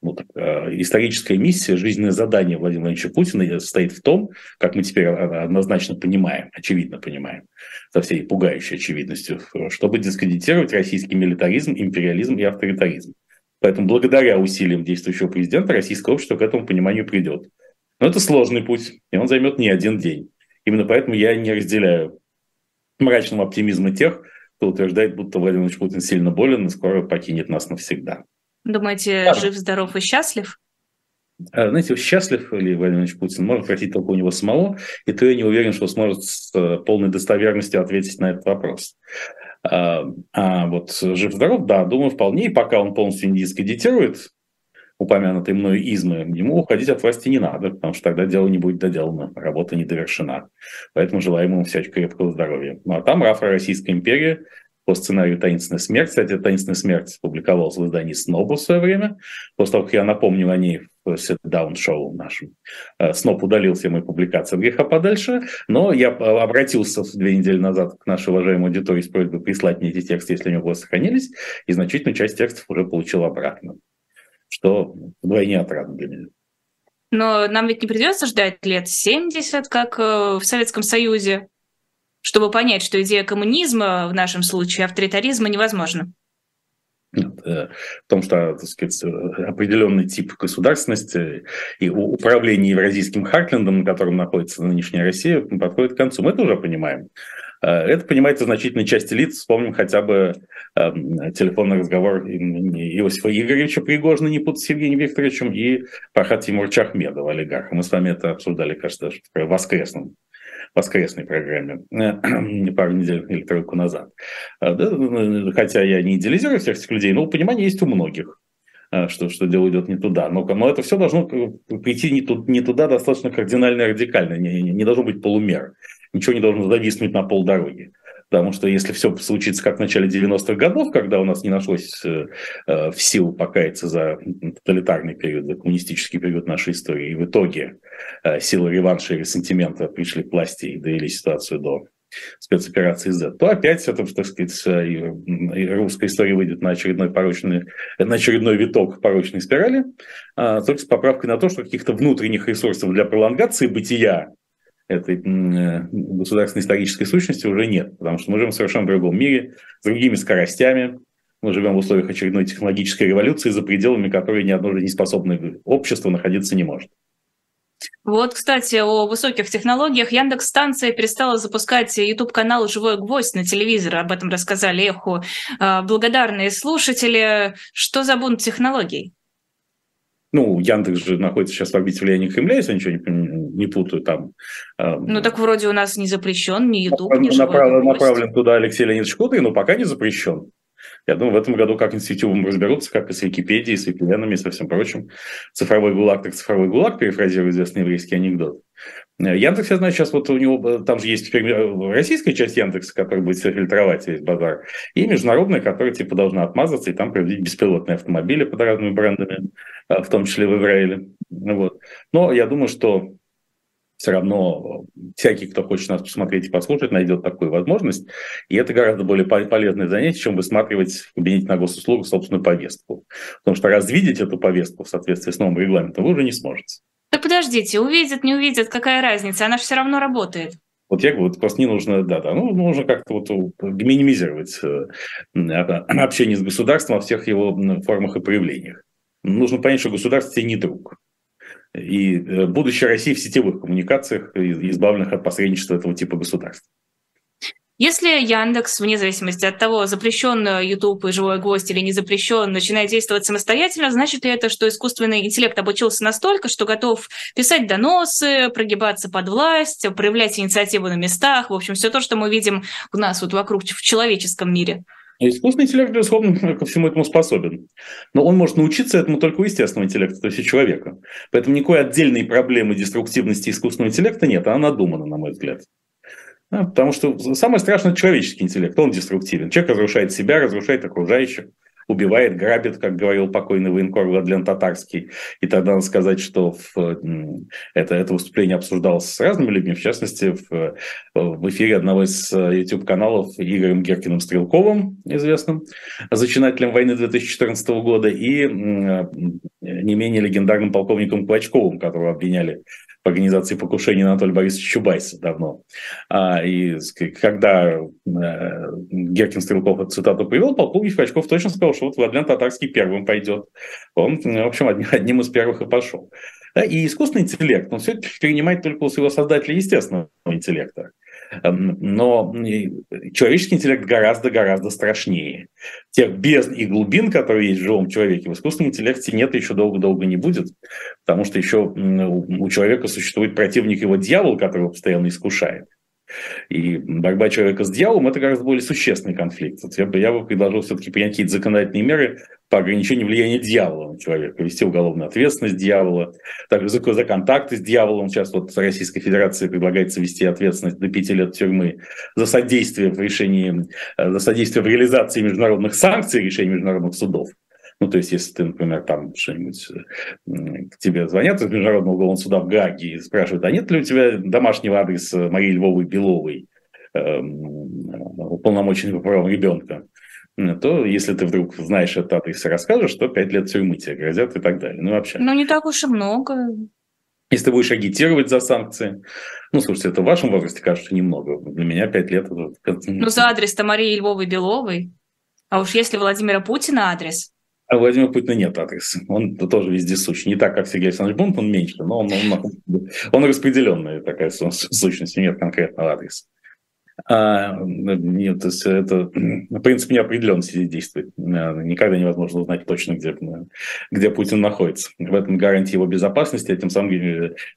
Speaker 2: Ну, э, историческая миссия, жизненное задание Владимира Владимировича Путина состоит в том, как мы теперь однозначно понимаем, очевидно понимаем, со всей пугающей очевидностью, чтобы дискредитировать российский милитаризм, империализм и авторитаризм. Поэтому благодаря усилиям действующего президента российское общество к этому пониманию придет. Но это сложный путь, и он займет не один день. Именно поэтому я не разделяю мрачного оптимизма тех, кто утверждает, будто Владимир Владимирович Путин сильно болен и скоро покинет нас навсегда.
Speaker 1: Думаете, да. жив, здоров и счастлив?
Speaker 2: А, знаете, счастлив ли Владимир Путин, можно спросить только у него самого, и то я не уверен, что сможет с э, полной достоверностью ответить на этот вопрос. А, а вот жив-здоров, да, думаю, вполне, и пока он полностью не дискредитирует упомянутые мною измы, ему уходить от власти не надо, потому что тогда дело не будет доделано, работа не довершена. Поэтому желаем ему всяческого крепкого здоровья. Ну а там Рафа Российская империя по сценарию «Таинственная смерть». Кстати, «Таинственная смерть» публиковалась в издании «Снобу» в свое время. После того, как я напомнил о ней в sit-down-шоу нашем, э, Сноб удалил все мои публикации от греха подальше, но я обратился две недели назад к нашей уважаемой аудитории с просьбой прислать мне эти тексты, если они у вас сохранились, и значительную часть текстов уже получил обратно, что вдвойне отрадно для меня.
Speaker 1: Но нам ведь не придется ждать лет 70, как э, в Советском Союзе, чтобы понять, что идея коммунизма, в нашем случае авторитаризма, невозможна.
Speaker 2: В том, что так сказать, определенный тип государственности и управления Евразийским Хартлендом, на котором находится нынешняя Россия, подходит к концу. Мы это уже понимаем. Э, это понимается значительной части лиц. Вспомним хотя бы э, телефонный разговор Иосифа Игоревича Пригожина, не путать с Евгением Викторовичем, и Пархат Тимур Чахмедова, олигарха. Мы с вами это обсуждали, кажется, в воскресном воскресной программе э, [clears throat] пару недель или тройку назад. А, хотя я не идеализирую всех этих людей, но понимание есть у многих э, что, что дело идет не туда. Но, но это все должно прийти не, ту, не туда достаточно кардинально и радикально. Не, не, не должно быть полумер. Ничего не должно зависнуть на полдороги. Потому что если все случится как в начале 90-х годов, когда у нас не нашлось э, э, в силу покаяться за тоталитарный период, за коммунистический период нашей истории, и в итоге э, силы реванша и ресентимента пришли к власти и довели ситуацию до спецоперации Z, то опять это, так сказать, русская история выйдет на очередной порочный, на очередной виток порочной спирали, а, только с поправкой на то, что каких-то внутренних ресурсов для пролонгации бытия этой э, государственной исторической сущности уже нет, потому что мы живем в совершенно другом мире, с другими скоростями, мы живем в условиях очередной технологической революции, за пределами которой ни одно жизнеспособное общество находиться не может.
Speaker 1: Вот, кстати, о высоких технологиях. Яндекс станция перестала запускать YouTube-канал «Живой гвоздь» на телевизор. Об этом рассказали Эху а, благодарные слушатели. Что за бунт технологий?
Speaker 2: Ну, Яндекс же находится сейчас в орбите влияния Кремля, если я ничего не, не путаю там.
Speaker 1: Ну, так вроде у нас не запрещен ни YouTube, ни
Speaker 2: направлен, направлен туда Алексей Леонидович Кудрин, но пока не запрещен. Я думаю, в этом году как-нибудь с YouTube разберутся, как и с Википедией, с VPN и со всем прочим. Цифровой гулаг, так цифровой гулаг, перефразируя известный еврейский анекдот. Э, Яндекс, я знаю, сейчас вот у него, э, там же есть теперь э, российская часть Яндекса, которая будет все фильтровать весь базар, и международная, которая типа должна отмазаться и там проводить беспилотные автомобили под разными брендами, в том числе в Израиле. Вот. Но я думаю, что все равно всякий, кто хочет нас посмотреть и послушать, найдет такую возможность. И это гораздо более полезное занятие, чем высматривать в кабинете на госуслугу собственную повестку. Потому что развидеть эту повестку в соответствии с новым регламентом вы уже не сможете.
Speaker 1: Да подождите, увидят, не увидят, какая разница? Она же все равно работает.
Speaker 2: Вот я говорю, просто не нужно, да, да, ну, нужно как-то вот минимизировать э, общение с государством во всех его формах и проявлениях. Нужно понять, что государство тебе не друг. И э, будущее России в сетевых коммуникациях, избавленных от посредничества этого типа государств.
Speaker 1: Если Яндекс, вне зависимости от того, запрещен YouTube и живой гвоздь или не запрещен, начинает действовать самостоятельно, значит ли это, что искусственный интеллект обучился настолько, что готов писать доносы, прогибаться под власть, проявлять инициативу на местах, в общем, все то, что мы видим у нас вот вокруг в человеческом мире?
Speaker 2: Искусственный интеллект, безусловно, ко всему этому способен. Но он может научиться этому только у естественного интеллекта, то есть у человека. Поэтому никакой отдельной проблемы деструктивности искусственного интеллекта нет, она надумана, на мой взгляд. Потому что самое страшное – человеческий интеллект, он деструктивен. Человек разрушает себя, разрушает окружающих, убивает, грабит, как говорил покойный военкор Владлен Татарский. И тогда надо сказать, что в, это, это выступление обсуждалось с разными людьми, в частности, в, в эфире одного из YouTube-каналов Игорем Геркиным Стрелковым, известным зачинателем войны 2014 года, и не менее легендарным полковником Клочковым, которого обвиняли в организации покушения на Анатолия Борисовича Чубайса давно. А, и когда э, Геркин Стрелков эту цитату привел, полковник Клочков точно сказал, что вот Владлен Татарский первым пойдет. Он, в общем, одним, из первых и пошел. И искусственный интеллект, он все это перенимает только у своего создателя естественного интеллекта. Эм, но человеческий интеллект гораздо-гораздо страшнее. Тех бездн и глубин, которые есть в живом человеке, в искусственном интеллекте нет еще долго-долго не будет, потому что еще у человека существует противник его дьявол, который его постоянно искушает. И борьба человека с дьяволом – это гораздо более существенный конфликт. Вот я, бы, я бы предложил все-таки принять какие-то законодательные меры по ограничению влияния дьявола на человека, вести уголовную ответственность дьявола, также за, за контакты с дьяволом. Сейчас вот Российской Федерации предлагается ввести ответственность до пяти лет тюрьмы за содействие в решении, э, за содействие в реализации международных санкций, решений международных судов. Ну, то есть, если ты, например, там что-нибудь к тебе звонят из Международного уголовного суда в Гаге и спрашивают, а нет ли у тебя домашнего адреса Марии Львовой Беловой, эм, уполномоченной по правам ребенка? то если ты вдруг знаешь этот адрес и расскажешь, то 5 лет тюрьмы тебе грозят и так далее. Ну, вообще.
Speaker 1: Ну, не так уж и много.
Speaker 2: Если ты будешь агитировать за санкции, ну, слушайте, это в вашем возрасте кажется немного. Для меня 5 лет... Это...
Speaker 1: Ну, за адрес-то Марии Львовой Беловой. А уж если Владимира Путина адрес,
Speaker 2: а Владимира Путина нет адреса. Он тоже везде сущ. Не так, как Сергей Александрович Бунт, он меньше, но он, он, он распределенная такая сущность, нет конкретного адреса. А, нет, то есть это, в принципе, неопределенность здесь действует. Никогда невозможно узнать точно, где, где Путин находится. В этом гарантия его безопасности, а тем самым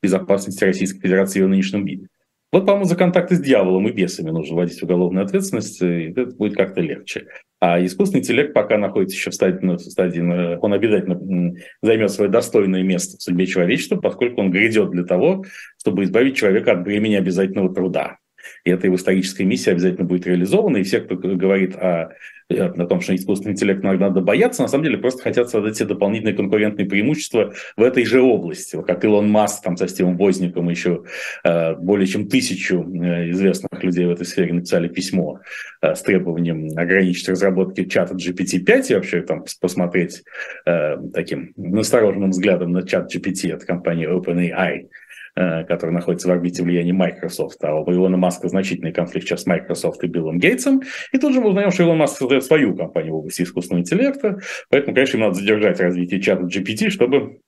Speaker 2: безопасности Российской Федерации в нынешнем виде. Вот, по-моему, за контакты с дьяволом и бесами нужно вводить уголовную ответственность, и это будет как-то легче. А искусственный интеллект пока находится еще в стадии, ну, в стадии он обязательно займет свое достойное место в судьбе человечества, поскольку он грядет для того, чтобы избавить человека от бремени обязательного труда. И эта его историческая миссия обязательно будет реализована. И все, кто говорит о, о том, что искусственный интеллект надо бояться, на самом деле просто хотят создать себе дополнительные конкурентные преимущества в этой же области. Как Илон Маск там, со Стивом Возником еще э, более чем тысячу э, известных людей в этой сфере написали письмо э, с требованием ограничить разработки чата GPT-5 и вообще там посмотреть э, таким настороженным взглядом на чат GPT от компании OpenAI Э, который находится в орбите влияния Microsoft, а у Илона Маска значительный конфликт сейчас с Microsoft и Биллом Гейтсом, и тут же мы узнаем, что Илон Маск создает свою компанию в области искусственного интеллекта, поэтому, конечно, им надо задержать развитие чата GPT, чтобы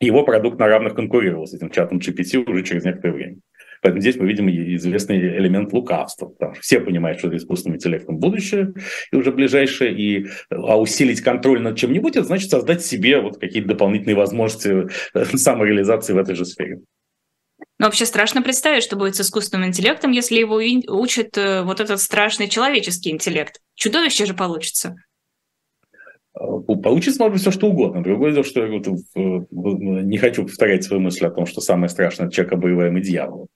Speaker 2: его продукт на равных конкурировал с этим чатом GPT уже через некоторое время. Поэтому здесь мы видим известный элемент лукавства. Потому что все понимают, что это искусственным интеллектом будущее и уже ближайшее. И, а усилить контроль над чем-нибудь, это значит создать себе вот какие-то дополнительные возможности э, самореализации в этой же сфере.
Speaker 1: Но вообще страшно представить, что будет с искусственным интеллектом, если его учит э, вот этот страшный человеческий интеллект. Чудовище же получится.
Speaker 2: А, получится, может быть, все что угодно. Другое дело, что я вот, не хочу повторять свою мысль о том, что самое страшное – это человек, обоеваемый дьяволом.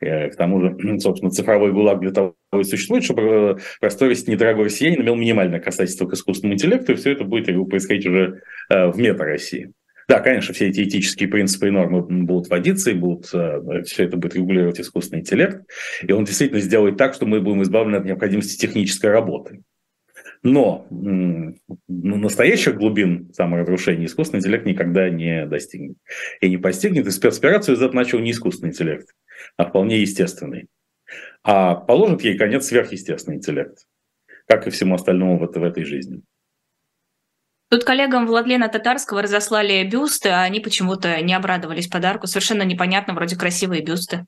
Speaker 2: К тому же, [clears throat] собственно, цифровой гулаг для того и существует, чтобы э, простой недорогой россиянин имел минимальное касательство к искусственному интеллекту, и все это будет происходить уже э, в мета-России. Да, конечно, все эти этические принципы и нормы будут вводиться, и будут, э, все это будет регулировать искусственный интеллект, и он действительно сделает так, что мы будем избавлены от необходимости технической работы. Но ну, настоящих глубин саморазрушения искусственный интеллект никогда не достигнет. И не постигнет. И спецоперацию из этого начал не искусственный интеллект, а вполне естественный. А положит ей конец сверхъестественный интеллект, как и всему остальному в, в этой жизни.
Speaker 1: Тут коллегам Владлена Татарского разослали бюсты, а они почему-то не обрадовались подарку. Совершенно непонятно, вроде красивые бюсты.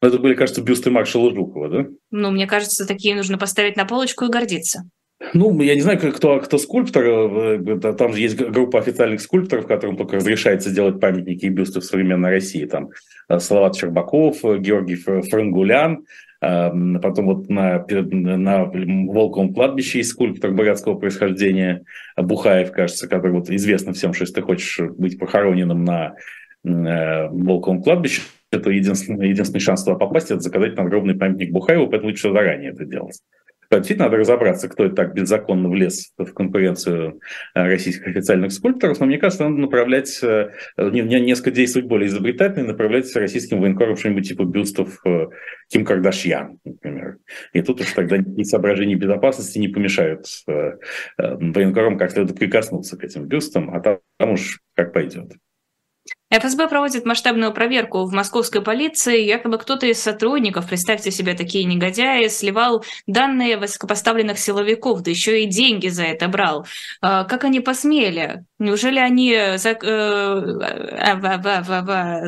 Speaker 2: Ну, это были, кажется, бюсты маршала Жукова, да?
Speaker 1: Ну, мне кажется, такие нужно поставить на полочку и гордиться.
Speaker 2: Ну, я не знаю, кто, кто скульптор. Э, там же есть группа официальных скульпторов, которым только разрешается делать памятники и бюсты в современной России. Там э, Салават Щербаков, э, Георгий Франгулян, потом вот на, на Волковом кладбище есть скульптор бурятского происхождения Бухаев, кажется, который вот известно всем, что если ты хочешь быть похороненным на э, Волковом кладбище, это единственный, единственный шанс туда попасть, это заказать надгробный памятник Бухаеву, поэтому лучше заранее это делать. Действительно, надо разобраться, кто это так беззаконно влез в конкуренцию э, российских официальных скульпторов, но мне кажется, надо направлять, э, несколько действовать более изобретательно, направлять российским военкорам что-нибудь типа бюстов э, Ким Кардашьян, например. И тут уж тогда никакие соображения безопасности не помешают военкорам как следует прикоснуться к этим бюстам, а там уж как пойдет.
Speaker 1: ФСБ проводит масштабную проверку в московской полиции. Якобы кто-то из сотрудников, представьте себе такие негодяи, сливал данные высокопоставленных силовиков, да еще и деньги за это брал. А, как они посмели? Неужели они за, э,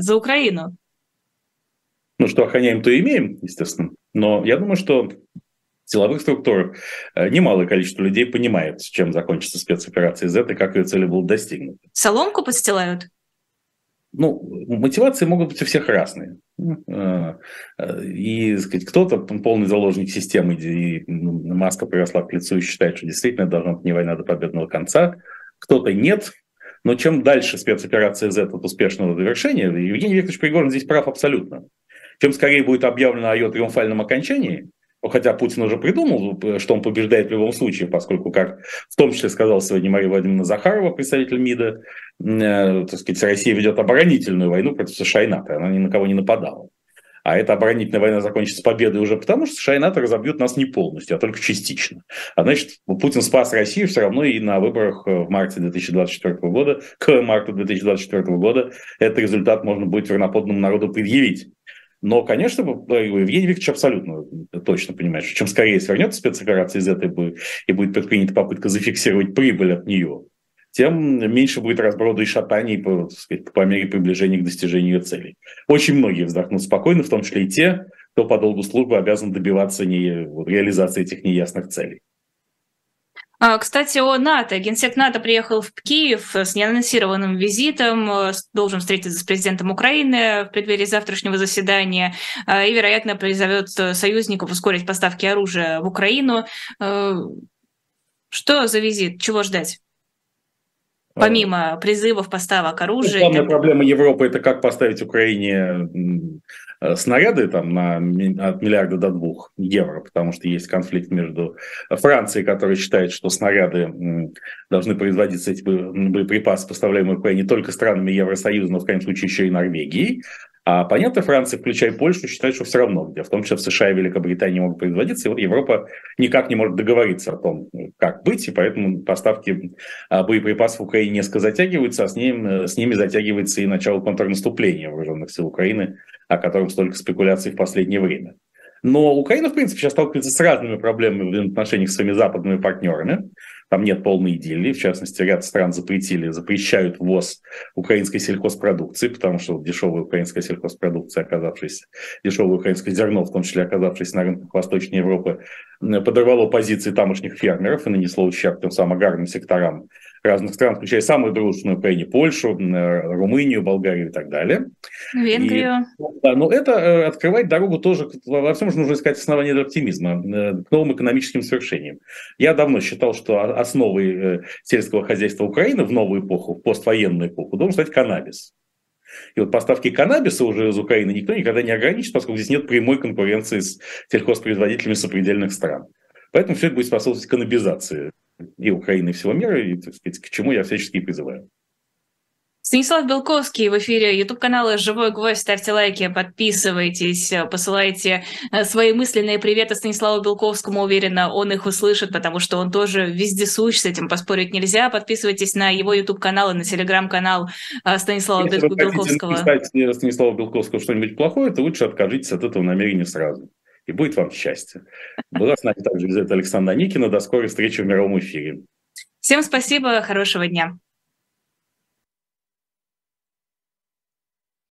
Speaker 1: за Украину?
Speaker 2: Ну, что охраняем, то имеем, естественно. Но я думаю, что в силовых структурах э, немалое количество людей понимает, чем закончится спецоперация Z и как ее цели будут достигнуты.
Speaker 1: Соломку подстилают?
Speaker 2: Ну, мотивации могут быть у всех разные. Э, и сказать, кто-то полный заложник системы, и маска приросла к лицу и считает, что действительно должна быть не война до победного конца, кто-то нет. Но чем дальше спецоперация Z от успешного завершения, Евгений Викторович Пригожин здесь прав абсолютно. Чем скорее будет объявлено о ее триумфальном окончании, хотя Путин уже придумал, что он побеждает в любом случае, поскольку, как в том числе сказал сегодня Мария Владимировна Захарова, представитель МИДа, так сказать, Россия ведет оборонительную войну против США и НАТО, она ни на кого не нападала. А эта оборонительная война закончится победой уже потому, что США и НАТО разобьют нас не полностью, а только частично. А значит, Путин спас Россию все равно и на выборах в марте 2024 года, к марту 2024 года, этот результат можно будет верноподданному народу предъявить. Но, конечно, Евгений Викторович абсолютно точно понимает, что чем скорее свернется спецоперация из этой и будет предпринята попытка зафиксировать прибыль от нее, тем меньше будет разброда и шатаний по, сказать, по мере приближения к достижению целей. Очень многие вздохнут спокойно, в том числе и те, кто по долгу службы обязан добиваться не, реализации этих неясных целей.
Speaker 1: А, кстати, о НАТО. Генсек НАТО приехал в Киев с неанонсированным визитом, э, должен встретиться с президентом Украины в преддверии завтрашнего заседания э, и, вероятно, призовет э, союзников ускорить поставки оружия в Украину. Что за визит? Чего ждать? Помимо призывов поставок оружия.
Speaker 2: Главная проблема Европы – это как поставить Украине Э, снаряды там на, от миллиарда до двух евро, потому что есть конфликт между Францией, которая считает, что снаряды должны производиться, эти боеприпасы, поставляемые Украине, не только странами Евросоюза, но в крайнем случае еще и Норвегией, а понятно, Франция, включая Польшу, считает, что все равно, где в том числе в США и Великобритании могут производиться, и вот Европа никак не может договориться о том, как быть, и поэтому поставки а, боеприпасов в Украине несколько затягиваются, а с, ним, э, с ними затягивается и начало контрнаступления вооруженных сил Украины, о котором столько спекуляций в последнее время. Но Украина, в принципе, сейчас сталкивается с разными проблемами в отношениях с своими западными партнерами. Там нет полной идиллии. В частности, ряд стран запретили, запрещают ввоз украинской сельхозпродукции, потому что дешевая украинская сельхозпродукция, оказавшись, дешевое украинское зерно, в том числе оказавшись на рынках Восточной Европы, подорвало позиции тамошних фермеров и нанесло ущерб тем самым аграрным секторам разных стран, включая самую дружную Украине, Польшу, э, Румынию, Болгарию и так далее.
Speaker 1: Венгрию.
Speaker 2: И, да, но это э, открывает дорогу тоже, во всем же нужно искать основания для оптимизма, э, к новым экономическим свершениям. Я давно считал, что основой сельского хозяйства Украины в новую эпоху, в поствоенную эпоху, должен стать каннабис. И вот поставки каннабиса уже из Украины никто никогда не ограничит, поскольку здесь нет прямой конкуренции с сельхозпроизводителями сопредельных стран. Поэтому все это будет способствовать каннабизации и Украины, и всего мира, и, так сказать, к чему я всячески призываю.
Speaker 1: Станислав Белковский в эфире YouTube-канала «Живой гвоздь». Ставьте лайки, подписывайтесь, посылайте э, свои мысленные приветы Станиславу Белковскому. Уверена, он их услышит, потому что он тоже вездесущ, с этим поспорить нельзя. Подписывайтесь на его YouTube-канал и на телеграм-канал э, Станислава Если Белковского. Если
Speaker 2: вы хотите Станислава Белковского что-нибудь плохое, то лучше откажитесь от этого намерения сразу и будет вам счастье. Была с нами также Елизавета Никина. До скорой встречи в мировом эфире.
Speaker 1: Всем спасибо, хорошего дня.